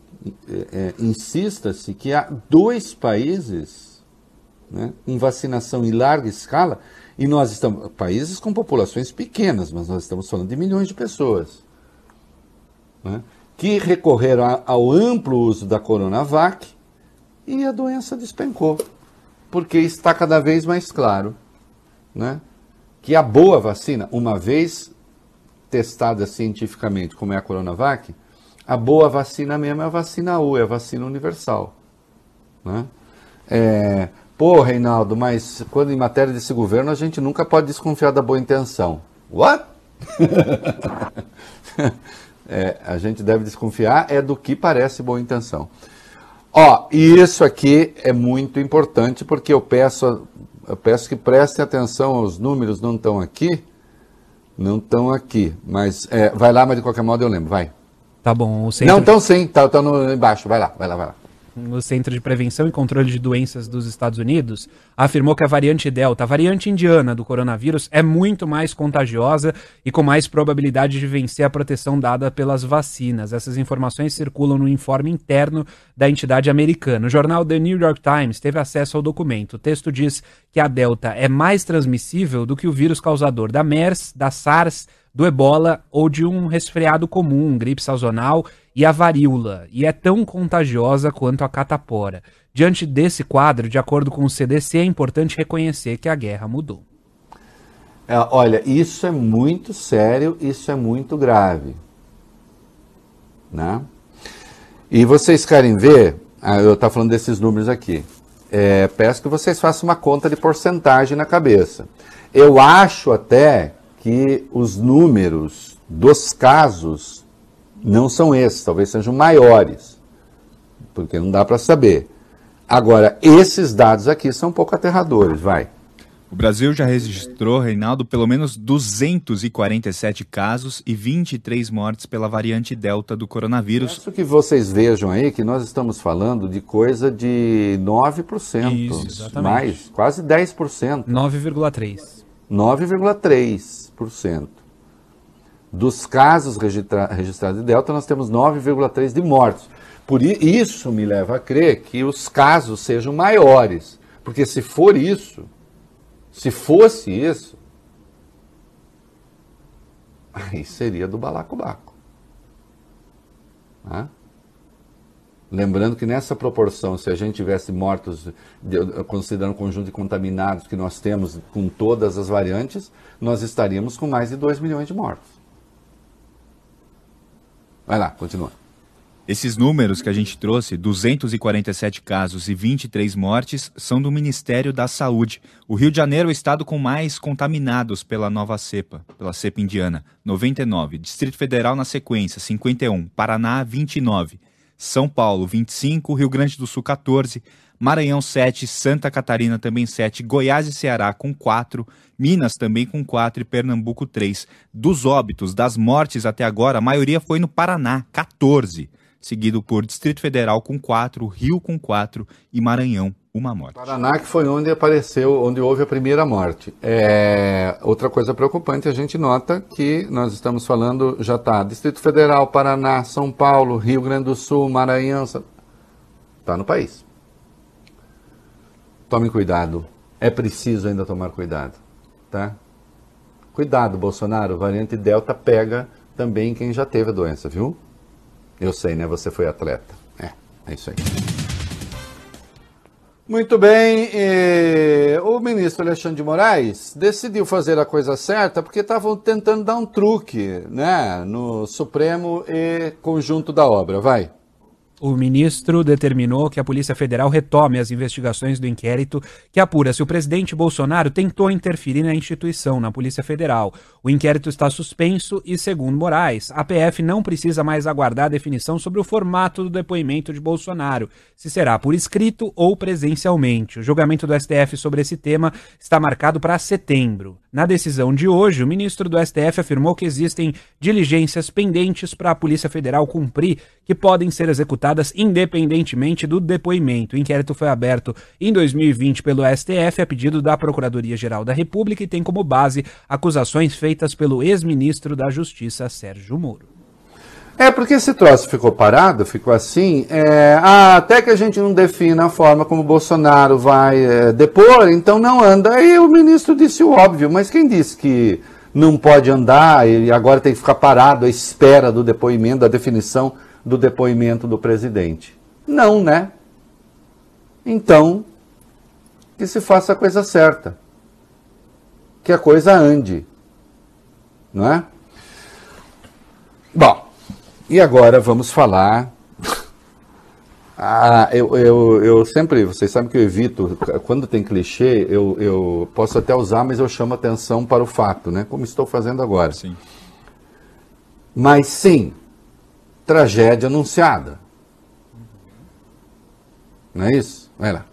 é, insista-se que há dois países né, em vacinação em larga escala, e nós estamos, países com populações pequenas, mas nós estamos falando de milhões de pessoas, né, que recorreram ao amplo uso da Coronavac e a doença despencou, porque está cada vez mais claro né, que a boa vacina, uma vez testada cientificamente, como é a Coronavac, a boa vacina mesmo é a vacina U, é a vacina universal. Né? É, pô, Reinaldo, mas quando em matéria desse governo a gente nunca pode desconfiar da boa intenção. What? É, a gente deve desconfiar é do que parece boa intenção. Ó, e isso aqui é muito importante porque eu peço, eu peço que prestem atenção, os números não estão aqui, não estão aqui, mas é, vai lá, mas de qualquer modo eu lembro, vai. Tá bom, o Centro, Não, estão sim, tá, tá no, embaixo, vai lá, vai lá, vai lá. O Centro de Prevenção e Controle de Doenças dos Estados Unidos afirmou que a variante Delta, a variante indiana do coronavírus, é muito mais contagiosa e com mais probabilidade de vencer a proteção dada pelas vacinas. Essas informações circulam no informe interno da entidade americana. O jornal The New York Times teve acesso ao documento. O texto diz que a Delta é mais transmissível do que o vírus causador da MERS, da SARS, do ebola ou de um resfriado comum, gripe sazonal e a varíola, e é tão contagiosa quanto a catapora. Diante desse quadro, de acordo com o CDC, é importante reconhecer que a guerra mudou. É, olha, isso é muito sério, isso é muito grave. Né? E vocês querem ver, ah, eu estou falando desses números aqui, É, peço que vocês façam uma conta de porcentagem na cabeça. Eu acho até que os números dos casos não são esses, talvez sejam maiores, porque não dá para saber. Agora, esses dados aqui são um pouco aterradores, vai. O Brasil já registrou, Reinaldo, pelo menos 247 casos e 23 mortes pela variante Delta do coronavírus. Peço que vocês vejam aí que nós estamos falando de coisa de 9%, Isso, exatamente. mais, quase 10%, 9,3. 9,3%. Dos casos registra- registrados de Delta, nós temos 9,3% de mortos. Por isso me leva a crer que os casos sejam maiores. Porque se for isso, se fosse isso, aí seria do balacobaco. Né? Lembrando que nessa proporção, se a gente tivesse mortos, de- considerando o conjunto de contaminados que nós temos com todas as variantes, nós estaríamos com mais de 2 milhões de mortos. Vai lá, continua. Esses números que a gente trouxe, 247 casos e 23 mortes, são do Ministério da Saúde. O Rio de Janeiro é o estado com mais contaminados pela nova cepa, pela cepa indiana, 99. Distrito Federal na sequência, 51. Paraná, 29. São Paulo, 25. Rio Grande do Sul, 14. Maranhão, 7. Santa Catarina, também 7. Goiás e Ceará, com 4. Minas, também com 4. E Pernambuco, 3. Dos óbitos, das mortes até agora, a maioria foi no Paraná, 14 seguido por Distrito Federal com 4, Rio com 4 e Maranhão, uma morte. Paraná que foi onde apareceu, onde houve a primeira morte. É, outra coisa preocupante, a gente nota que nós estamos falando, já está Distrito Federal, Paraná, São Paulo, Rio Grande do Sul, Maranhão, está no país. Tome cuidado, é preciso ainda tomar cuidado, tá? Cuidado, Bolsonaro, variante Delta pega também quem já teve a doença, viu? Eu sei, né? Você foi atleta. É, é isso aí. Muito bem, o ministro Alexandre de Moraes decidiu fazer a coisa certa porque estavam tentando dar um truque né, no Supremo e conjunto da obra. Vai. O ministro determinou que a Polícia Federal retome as investigações do inquérito que apura se o presidente Bolsonaro tentou interferir na instituição, na Polícia Federal. O inquérito está suspenso e, segundo Moraes, a PF não precisa mais aguardar a definição sobre o formato do depoimento de Bolsonaro, se será por escrito ou presencialmente. O julgamento do STF sobre esse tema está marcado para setembro. Na decisão de hoje, o ministro do STF afirmou que existem diligências pendentes para a Polícia Federal cumprir que podem ser executadas independentemente do depoimento. O inquérito foi aberto em 2020 pelo STF a pedido da Procuradoria-Geral da República e tem como base acusações feitas pelo ex-ministro da Justiça, Sérgio Moro. É porque esse troço ficou parado, ficou assim. é, até que a gente não defina a forma como o Bolsonaro vai é, depor, então não anda. Aí o ministro disse o óbvio, mas quem disse que não pode andar e agora tem que ficar parado à espera do depoimento, da definição do depoimento do presidente? Não, né? Então, que se faça a coisa certa. Que a coisa ande. Não é? Bom, e agora vamos falar. Ah, eu, eu, eu sempre, vocês sabem que eu evito, quando tem clichê, eu, eu posso até usar, mas eu chamo atenção para o fato, né? Como estou fazendo agora. Sim. Mas sim, tragédia anunciada. Não é isso? Vai lá.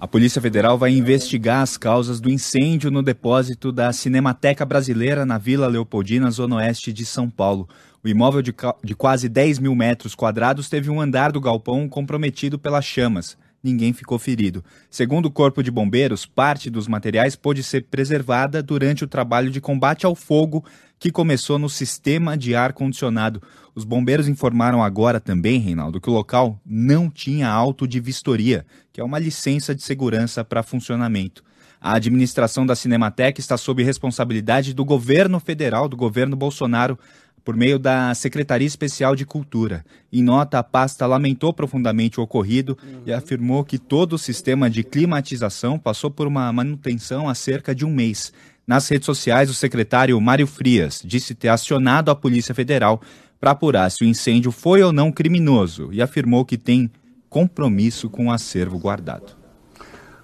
A Polícia Federal vai investigar as causas do incêndio no depósito da Cinemateca Brasileira na Vila Leopoldina, zona oeste de São Paulo. O imóvel de, de quase 10 mil metros quadrados teve um andar do galpão comprometido pelas chamas. Ninguém ficou ferido. Segundo o Corpo de Bombeiros, parte dos materiais pôde ser preservada durante o trabalho de combate ao fogo que começou no sistema de ar-condicionado. Os bombeiros informaram agora também, Reinaldo, que o local não tinha auto de vistoria, que é uma licença de segurança para funcionamento. A administração da Cinemateca está sob responsabilidade do governo federal, do governo Bolsonaro, por meio da Secretaria Especial de Cultura. Em nota, a pasta lamentou profundamente o ocorrido e afirmou que todo o sistema de climatização passou por uma manutenção há cerca de um mês. Nas redes sociais, o secretário Mário Frias disse ter acionado a Polícia Federal para apurar se o incêndio foi ou não criminoso e afirmou que tem compromisso com o acervo guardado.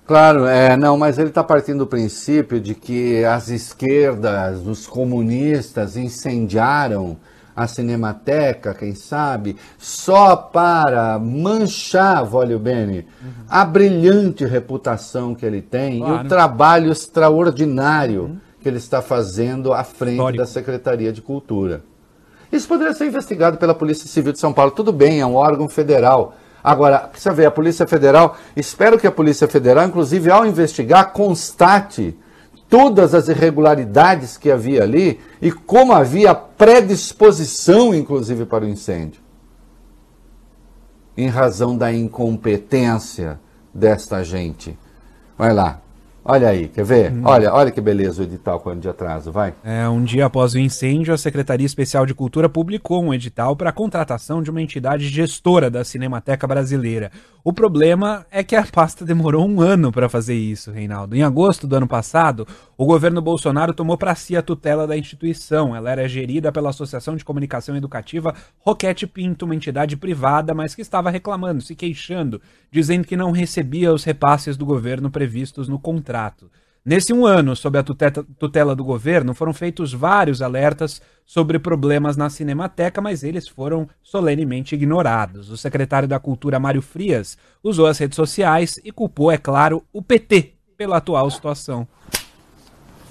Claro, é, não, mas ele está partindo do princípio de que as esquerdas, os comunistas incendiaram a Cinemateca, quem sabe, só para manchar, Volio Bene, a brilhante reputação que ele tem e Claro. o trabalho extraordinário que ele está fazendo à frente Histórico. da Secretaria de Cultura. Isso poderia ser investigado pela Polícia Civil de São Paulo. Tudo bem, é um órgão federal. Agora, precisa ver, a Polícia Federal, espero que a Polícia Federal, inclusive ao investigar, constate todas as irregularidades que havia ali e como havia predisposição, inclusive, para o incêndio. Em razão da incompetência desta gente. Vai lá. Olha aí, quer ver? Olha, olha que beleza o edital com ano de atraso, vai. É, um dia após o incêndio, a Secretaria Especial de Cultura publicou um edital para a contratação de uma entidade gestora da Cinemateca Brasileira. O problema é que a pasta demorou um ano para fazer isso, Reinaldo. Em agosto do ano passado, o governo Bolsonaro tomou para si a tutela da instituição. Ela era gerida pela Associação de Comunicação Educativa Roquete Pinto, uma entidade privada, mas que estava reclamando, se queixando, dizendo que não recebia os repasses do governo previstos no contrato. Nesse um ano, sob a tutela do governo, foram feitos vários alertas sobre problemas na Cinemateca, mas eles foram solenemente ignorados. O secretário da Cultura, Mário Frias, usou as redes sociais e culpou, é claro, o PT pela atual situação.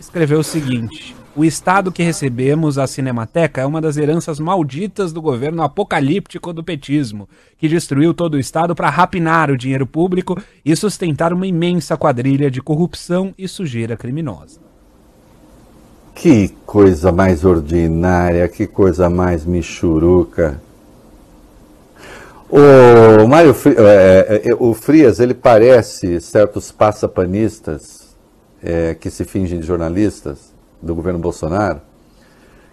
Escreveu o seguinte: O estado que recebemos, a Cinemateca, é uma das heranças malditas do governo apocalíptico do petismo, que destruiu todo o estado para rapinar o dinheiro público e sustentar uma imensa quadrilha de corrupção e sujeira criminosa. Que coisa mais ordinária, que coisa mais michuruca. O Mário Fri- é, é, é, o Frias, ele parece certos passapanistas é, que se fingem de jornalistas do governo Bolsonaro,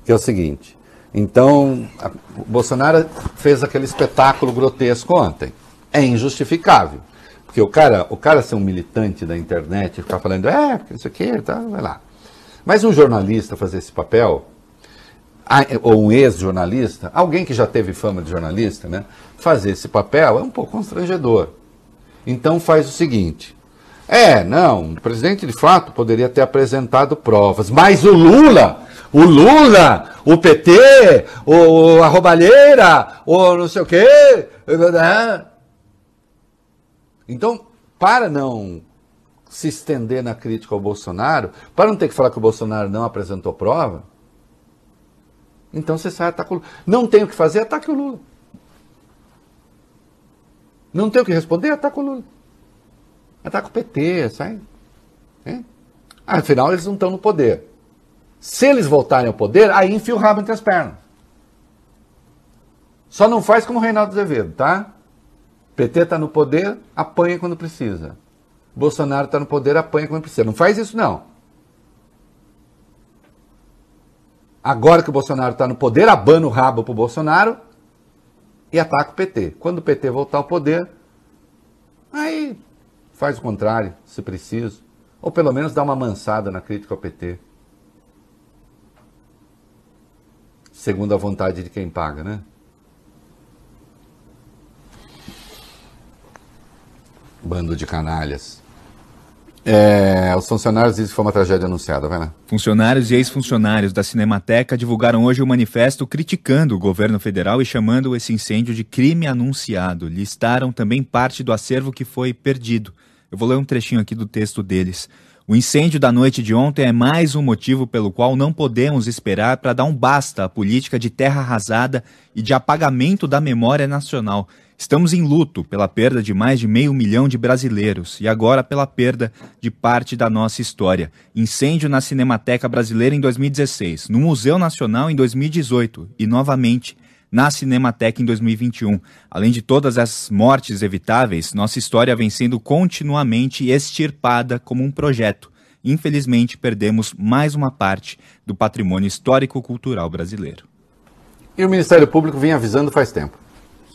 que é o seguinte. Então, a- Bolsonaro fez aquele espetáculo grotesco ontem. É injustificável. Porque o cara, o cara ser um militante da internet e ficar falando, é, isso aqui, tá, vai lá. Mas um jornalista fazer esse papel, ou um ex-jornalista, alguém que já teve fama de jornalista, né, fazer esse papel é um pouco constrangedor. Então faz o seguinte: é, não, o presidente de fato poderia ter apresentado provas, mas o Lula, o Lula, o PT, o, a o não sei o quê. né? Então, para não se estender na crítica ao Bolsonaro, para não ter que falar que o Bolsonaro não apresentou prova, então você sai ataca o Lula. Não tem o que fazer, ataque o Lula. Não tem o que responder, ataca o Lula. Ataca o PT, sai. Hein? Afinal, eles não estão no poder. Se eles voltarem ao poder, aí enfia o rabo entre as pernas. Só não faz como o Reinaldo Azevedo, tá? PT está no poder, apanha quando precisa. Bolsonaro está no poder, apanha quando precisa. Não faz isso, não. Agora que o Bolsonaro está no poder, abana o rabo pro Bolsonaro e ataca o PT. Quando o PT voltar ao poder, aí faz o contrário, se preciso. Ou pelo menos dá uma mansada na crítica ao PT. Segundo a vontade de quem paga, né? Bando de canalhas. É, os funcionários dizem que foi uma tragédia anunciada, vai lá. Funcionários e ex-funcionários da Cinemateca divulgaram hoje um manifesto criticando o governo federal e chamando esse incêndio de crime anunciado. Listaram também parte do acervo que foi perdido. Eu vou ler um trechinho aqui do texto deles. O incêndio da noite de ontem é mais um motivo pelo qual não podemos esperar para dar um basta à política de terra arrasada e de apagamento da memória nacional. Estamos em luto pela perda de mais de meio milhão de brasileiros e agora pela perda de parte da nossa história. Incêndio na Cinemateca Brasileira em 2016, no Museu Nacional em 2018 e novamente na Cinemateca em 2021. Além de todas as mortes evitáveis, nossa história vem sendo continuamente extirpada como um projeto. Infelizmente, perdemos mais uma parte do patrimônio histórico-cultural brasileiro. E o Ministério Público vem avisando faz tempo.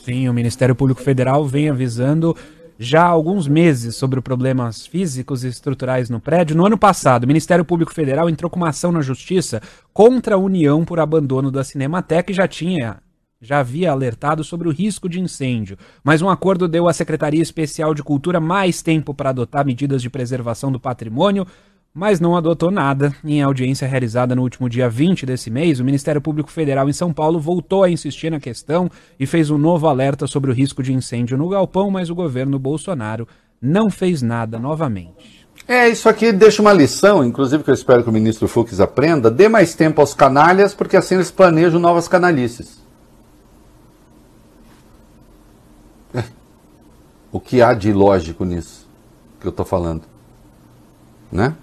Sim, o Ministério Público Federal vem avisando já há alguns meses sobre problemas físicos e estruturais no prédio. No ano passado, o Ministério Público Federal entrou com uma ação na Justiça contra a União por abandono da Cinemateca e já tinha já havia alertado sobre o risco de incêndio, mas um acordo deu à Secretaria Especial de Cultura mais tempo para adotar medidas de preservação do patrimônio, mas não adotou nada. Em audiência realizada no último dia 20 desse mês, o Ministério Público Federal em São Paulo voltou a insistir na questão e fez um novo alerta sobre o risco de incêndio no galpão, mas o governo Bolsonaro não fez nada novamente. É, isso aqui deixa uma lição, inclusive que eu espero que o ministro Fux aprenda. Dê mais tempo aos canalhas, porque assim eles planejam novas canalices. O que há de ilógico nisso que eu estou falando? Né?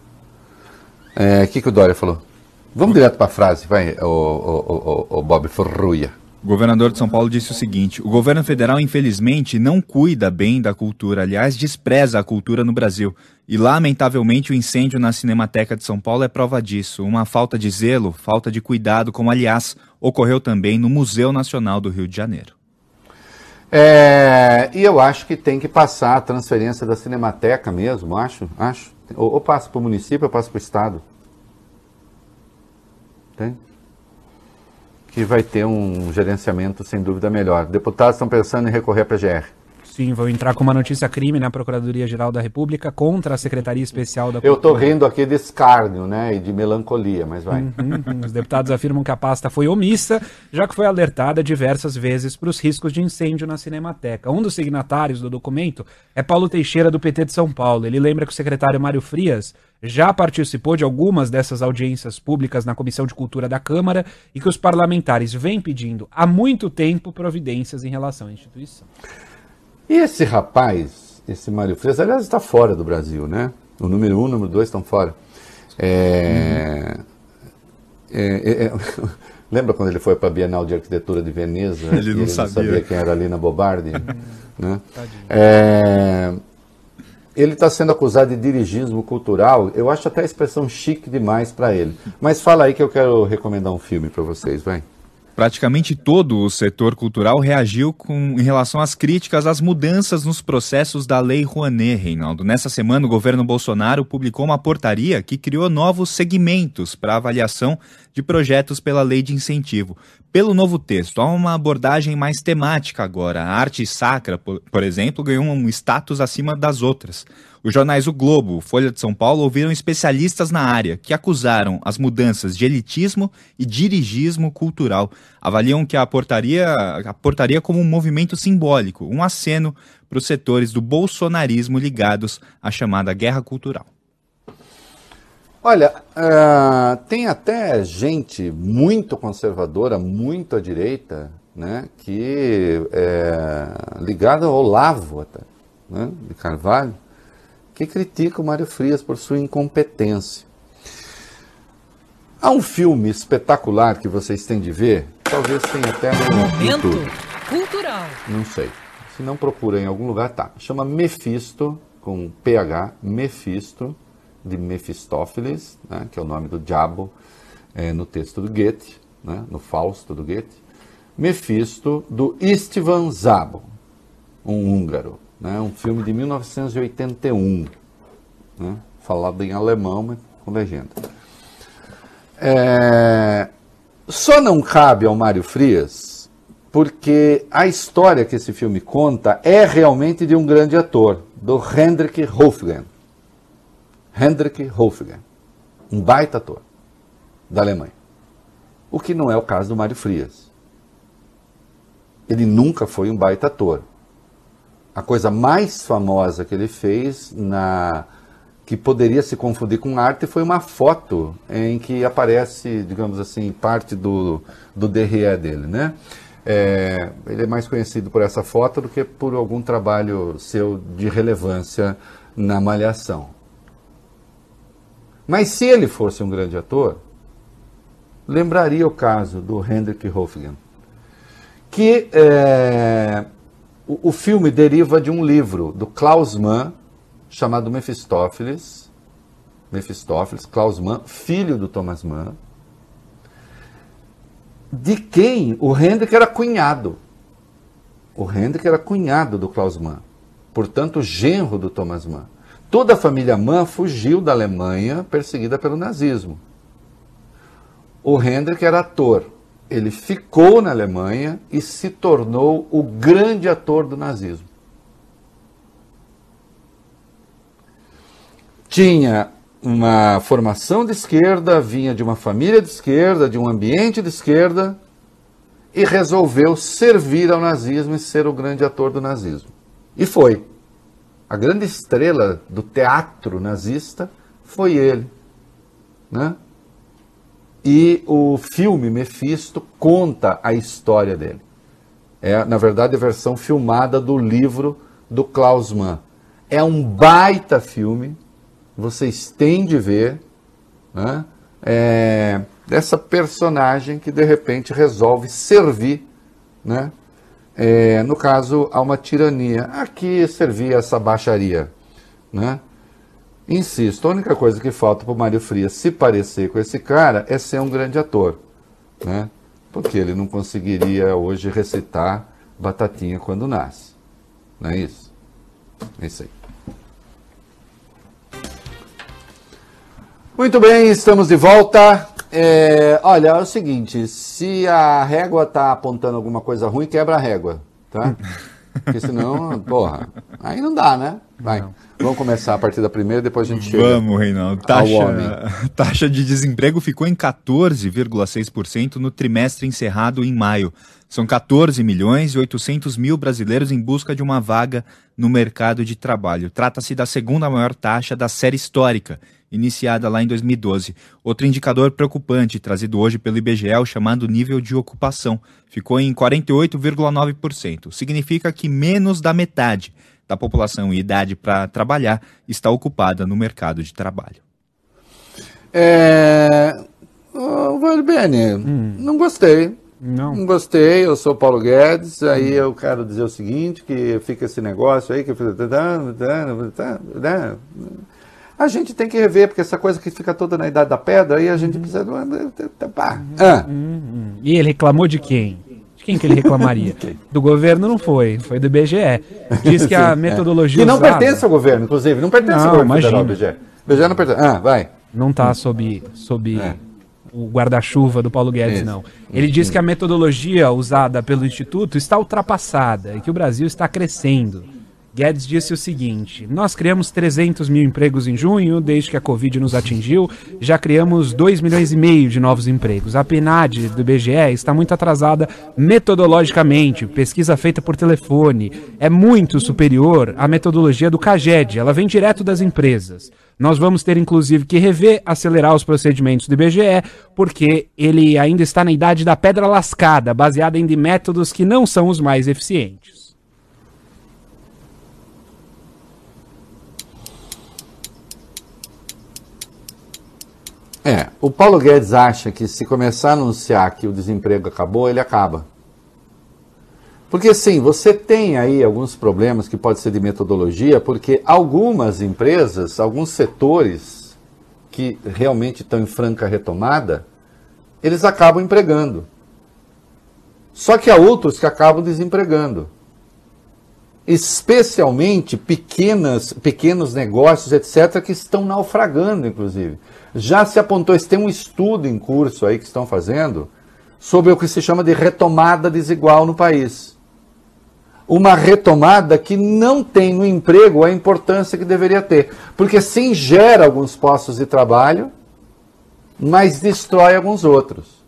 É, O que, que o Dória falou? Vamos direto para a frase, vai, o, o, o, o Bob Ferruia. O governador de São Paulo disse o seguinte: o governo federal, infelizmente, não cuida bem da cultura, aliás, despreza a cultura no Brasil. E, lamentavelmente, o incêndio na Cinemateca de São Paulo é prova disso. Uma falta de zelo, falta de cuidado, como, aliás, ocorreu também no Museu Nacional do Rio de Janeiro. É, e eu acho que tem que passar a transferência da Cinemateca mesmo, acho, acho. Ou, ou passa para o município ou passa para o Estado. Tem? Que vai ter um gerenciamento sem dúvida melhor. Deputados estão pensando em recorrer à PGR. Sim, vou entrar com uma notícia crime na Procuradoria-Geral da República contra a Secretaria Especial da Eu estou rindo aqui de escárnio né, e de melancolia, mas vai. Uhum, Os deputados afirmam que a pasta foi omissa, já que foi alertada diversas vezes para os riscos de incêndio na Cinemateca. Um dos signatários do documento é Paulo Teixeira, do PT de São Paulo. Ele lembra que o secretário Mário Frias já participou de algumas dessas audiências públicas na Comissão de Cultura da Câmara e que os parlamentares vêm pedindo há muito tempo providências em relação à instituição. E esse rapaz, esse Mário Frias, aliás, está fora do Brasil, né? O número um, o número dois estão fora. É, é, é, é, lembra quando ele foi para a Bienal de Arquitetura de Veneza? Ele e não sabia. quem era Lina Bobardi? né? É, ele está sendo acusado de dirigismo cultural. Eu acho até a expressão chique demais para ele. Mas fala aí que eu quero recomendar um filme para vocês, vai. Praticamente todo o setor cultural reagiu com, em relação às críticas às mudanças nos processos da Lei Rouanet, Reinaldo. Nessa semana, o governo Bolsonaro publicou uma portaria que criou novos segmentos para avaliação de projetos pela Lei de Incentivo. Pelo novo texto, há uma abordagem mais temática agora. A arte sacra, por, por exemplo, ganhou um status acima das outras. Os jornais O Globo, Folha de São Paulo ouviram especialistas na área que acusaram as mudanças de elitismo e dirigismo cultural. Avaliam que a portaria, a portaria como um movimento simbólico, um aceno para os setores do bolsonarismo ligados à chamada guerra cultural. Olha, ah, tem até gente muito conservadora, muito à direita, né, que é ligada ao Olavo até, né, de Carvalho, que critica o Mário Frias por sua incompetência. Há um filme espetacular que vocês têm de ver, talvez tenha até no Momento YouTube, cultural. não sei. Se não procura em algum lugar, tá. Chama Mephisto, com PH, Mephisto, de Mefistófeles, né, que é o nome do diabo é, no texto do Goethe, né, no Fausto do Goethe. Mephisto, do Istvan Zabo, um húngaro. Né, um filme de 1981, né, falado em alemão, mas com legenda. É, só não cabe ao Mário Frias porque a história que esse filme conta é realmente de um grande ator, do Hendrik Hofgen. Hendrik Hofgen, um baita ator da Alemanha. O que não é o caso do Mário Frias. Ele nunca foi um baita ator. A coisa mais famosa que ele fez na que poderia se confundir com arte foi uma foto em que aparece, digamos assim, parte do, do derrière dele, né? É, ele é mais conhecido por essa foto do que por algum trabalho seu de relevância na Malhação. Mas se ele fosse um grande ator, lembraria o caso do Hendrik Hofgen, que é, o, o filme deriva de um livro do Klaus Mann chamado Mefistófeles, Mefistófeles, Klaus Mann, filho do Thomas Mann, de quem o Hendrik era cunhado. O Hendrik era cunhado do Klaus Mann, portanto, genro do Thomas Mann. Toda a família Mann fugiu da Alemanha perseguida pelo nazismo. O Hendrik era ator. Ele ficou na Alemanha e se tornou o grande ator do nazismo. Tinha uma formação de esquerda, vinha de uma família de esquerda, de um ambiente de esquerda, e resolveu servir ao nazismo e ser o grande ator do nazismo. E foi. A grande estrela do teatro nazista foi ele. Né? E o filme Mephisto conta a história dele. É, na verdade, a versão filmada do livro do Klaus Mann. É um baita filme, vocês têm de ver, né? É, dessa personagem que de repente resolve servir, né? É, no caso, a uma tirania. Aqui servia essa baixaria, né? Insisto, a única coisa que falta para o Mário Frias se parecer com esse cara é ser um grande ator, né? Porque ele não conseguiria hoje recitar Batatinha quando nasce, não é isso? É isso aí. Muito bem, estamos de volta. É, olha, é o seguinte, se a régua está apontando alguma coisa ruim, quebra a régua, tá? Porque senão, porra, aí não dá, né? Vai. Vamos começar a partir da primeira, depois a gente chega. Vamos, Reinaldo. Taxa, taxa de desemprego ficou em 14,6% no trimestre encerrado em maio. São 14 milhões e 800 mil brasileiros em busca de uma vaga no mercado de trabalho. Trata-se da segunda maior taxa da série histórica, iniciada lá em 2012. Outro indicador preocupante, trazido hoje pelo IBGE, é o chamado nível de ocupação. Ficou em 48,9%. Significa que menos da metade da população em idade para trabalhar está ocupada no mercado de trabalho. É... ô, Valbene, não gostei. Não. Não gostei, eu sou Paulo Guedes, aí eu quero dizer o seguinte, que fica esse negócio aí, que a gente tem que rever, porque essa coisa que fica toda na idade da pedra, aí a gente precisa... Pá. Ah, Hum, E ele reclamou de quem? De quem que ele reclamaria? Do governo não foi, foi do IBGE. Diz que a Sim, metodologia Que não usada pertence ao governo, inclusive, não pertence Não, ao governo federal, imagina. BGE. BGE não pertence. Ah, vai. não está sob, sob É. o guarda-chuva do Paulo Guedes, Isso. não. Ele diz que a metodologia usada pelo Instituto está ultrapassada e que o Brasil está crescendo. Guedes disse o seguinte: Nós criamos 300 mil empregos em junho, desde que a Covid nos atingiu, já criamos 2 milhões e meio de novos empregos. A PNAD do IBGE está muito atrasada metodologicamente, pesquisa feita por telefone é muito superior à metodologia do CAGED, ela vem direto das empresas. Nós vamos ter, inclusive, que rever, acelerar os procedimentos do IBGE, porque ele ainda está na idade da pedra lascada, baseada em métodos que não são os mais eficientes. É, o Paulo Guedes acha que se começar a anunciar que o desemprego acabou, ele acaba. Porque sim, você tem aí alguns problemas que pode ser de metodologia, porque algumas empresas, alguns setores que realmente estão em franca retomada, eles acabam empregando. Só que há outros que acabam desempregando. Especialmente pequenas, pequenos negócios, etc., que estão naufragando, inclusive. Já se apontou, tem um estudo em curso aí que estão fazendo sobre o que se chama de retomada desigual no país. uma retomada que não tem no emprego a importância que deveria ter. Porque sim gera alguns postos de trabalho, mas destrói alguns outros.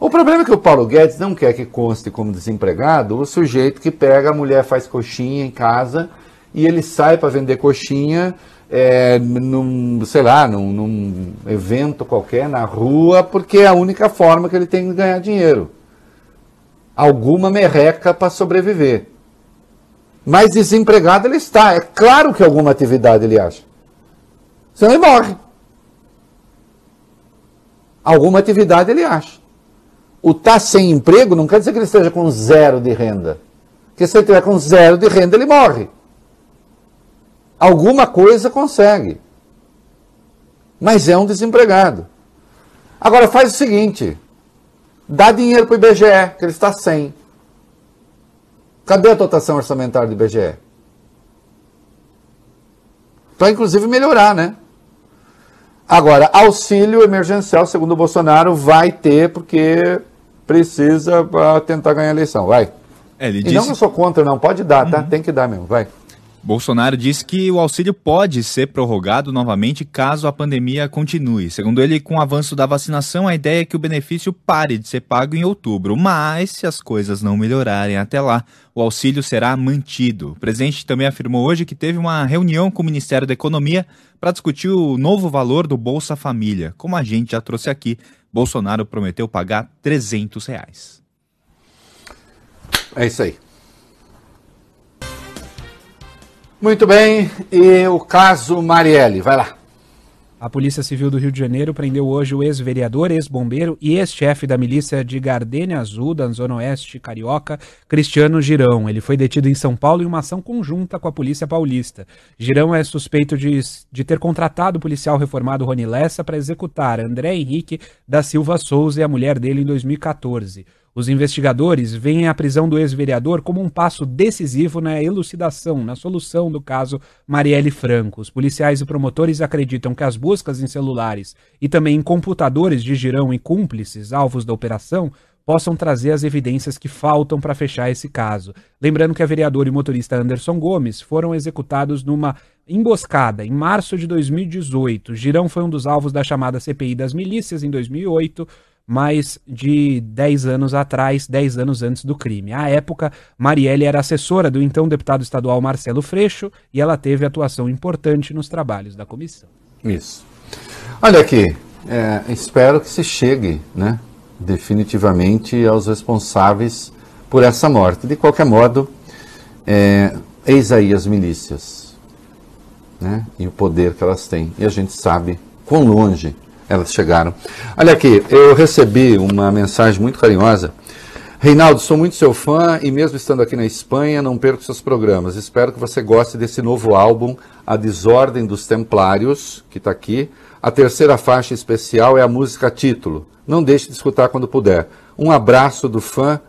O problema é que o Paulo Guedes não quer que conste como desempregado o sujeito que pega a mulher, faz coxinha em casa e ele sai para vender coxinha é, num, sei lá, num, num evento qualquer, na rua, porque é a única forma que ele tem de ganhar dinheiro. Alguma merreca para sobreviver. Mas desempregado ele está. É claro que alguma atividade ele acha. Senão ele morre. Alguma atividade ele acha. O estar tá sem emprego não quer dizer que ele esteja com zero de renda. Porque se ele tiver com zero de renda, ele morre. Alguma coisa consegue. Mas é um desempregado. Agora faz o seguinte: dá dinheiro para o IBGE, que ele está sem. Cadê a dotação orçamentária do IBGE? Para inclusive melhorar, né? Agora, auxílio emergencial, segundo o Bolsonaro, vai ter porque precisa para tentar ganhar a eleição. Vai. É, ele E disse não que eu sou contra, não. Pode dar, tá? Tem que dar mesmo. Vai. Bolsonaro disse que o auxílio pode ser prorrogado novamente caso a pandemia continue. Segundo ele, com o avanço da vacinação, a ideia é que o benefício pare de ser pago em outubro. Mas, se as coisas não melhorarem até lá, o auxílio será mantido. O presidente também afirmou hoje que teve uma reunião com o Ministério da Economia para discutir o novo valor do Bolsa Família. Como a gente já trouxe aqui, Bolsonaro prometeu pagar 300 reais. É isso aí. Muito bem. E o caso Marielle, vai lá. A Polícia Civil do Rio de Janeiro prendeu hoje o ex-vereador, ex-bombeiro e ex-chefe da milícia de Gardênia Azul, da Zona Oeste Carioca, Cristiano Girão. Ele foi detido em São Paulo em uma ação conjunta com a Polícia Paulista. Girão é suspeito de, de ter contratado o policial reformado Rony Lessa para executar André Henrique da Silva Souza e a mulher dele em 2014. Os investigadores veem a prisão do ex-vereador como um passo decisivo na elucidação, na solução do caso Marielle Franco. Os policiais e promotores acreditam que as buscas em celulares e também em computadores de Girão e cúmplices, alvos da operação, possam trazer as evidências que faltam para fechar esse caso. Lembrando que a vereadora e motorista Anderson Gomes foram executados numa emboscada em março de 2018. Girão foi um dos alvos da chamada CPI das milícias em 2008 mais de 10 anos atrás, 10 anos antes do crime. À época, Marielle era assessora do então deputado estadual Marcelo Freixo e ela teve atuação importante nos trabalhos da comissão. Isso. Olha aqui, é, espero que se chegue, né, definitivamente aos responsáveis por essa morte. De qualquer modo, é, eis aí as milícias, né, e o poder que elas têm. E a gente sabe quão longe elas chegaram. Olha aqui, eu recebi uma mensagem muito carinhosa. Reinaldo, sou muito seu fã e mesmo estando aqui na Espanha, não perco seus programas. Espero que você goste desse novo álbum, A Desordem dos Templários, que está aqui. A terceira faixa especial é a música título. Não deixe de escutar quando puder. Um abraço do fã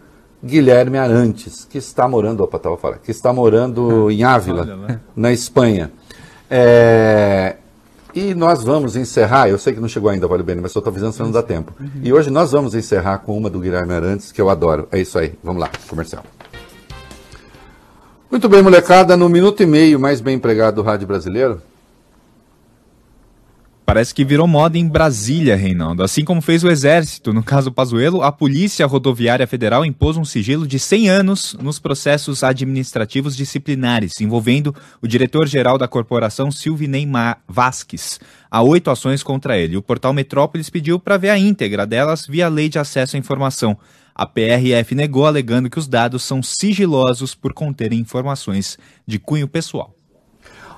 Guilherme Arantes, que está morando, opa, tava falando, que está morando em Ávila, na Espanha. É, e nós vamos encerrar, eu sei que não chegou ainda, Vale Bene, mas eu estou avisando se não dá tempo. E hoje nós vamos encerrar com uma do Guilherme Arantes, que eu adoro. É isso aí, vamos lá, comercial. Muito bem, molecada, no minuto e meio mais bem empregado do rádio brasileiro. Parece que virou moda em Brasília, Reinaldo. Assim como fez o Exército, no caso Pazuello, a Polícia Rodoviária Federal impôs um sigilo de 100 anos nos processos administrativos disciplinares, envolvendo o diretor-geral da corporação Silvinei Vasques. Há oito ações contra ele. O portal Metrópolis pediu para ver a íntegra delas via Lei de Acesso à Informação. A PRF negou, alegando que os dados são sigilosos por conterem informações de cunho pessoal.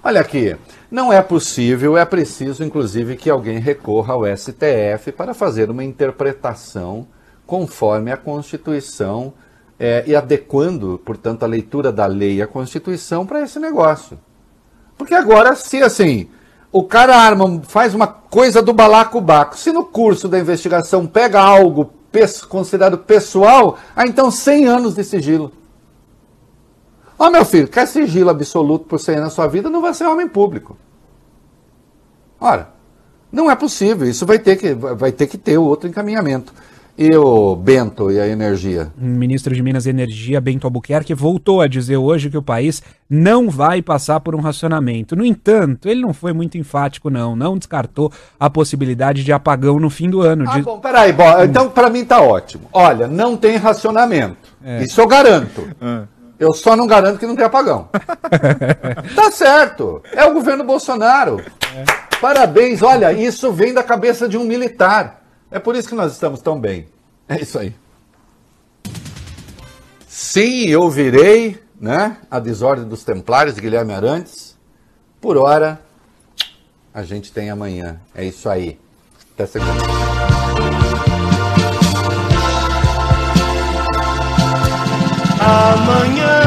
Olha aqui, não é possível, é preciso inclusive que alguém recorra ao STF para fazer uma interpretação conforme a Constituição eh, e adequando, portanto, a leitura da lei e a Constituição para esse negócio. Porque agora, se assim, o cara arma, faz uma coisa do balacobaco, se no curso da investigação pega algo considerado pessoal, ah, então 100 anos de sigilo. Ó, meu filho, quer sigilo absoluto por 100 anos na sua vida, não vai ser homem público. Ora, não é possível. Isso vai ter que, vai ter, que ter outro encaminhamento. E o Bento e a energia? O ministro de Minas e Energia, Bento Albuquerque, voltou a dizer hoje que o país não vai passar por um racionamento. No entanto, ele não foi muito enfático, não. Não descartou a possibilidade de apagão no fim do ano. Ah, Diz- bom, peraí, bom, então pra mim tá ótimo. Olha, não tem racionamento. Isso eu garanto. Eu só não garanto que não tem apagão. tá certo. É o governo Bolsonaro. Parabéns. Olha, isso vem da cabeça de um militar. É por isso que nós estamos tão bem. É isso aí. Sim, eu virei, né? A desordem dos Templários de Guilherme Arantes. Por hora, a gente tem amanhã. É isso aí. Até segunda. Amanhã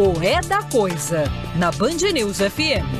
o É da Coisa na Band News FM.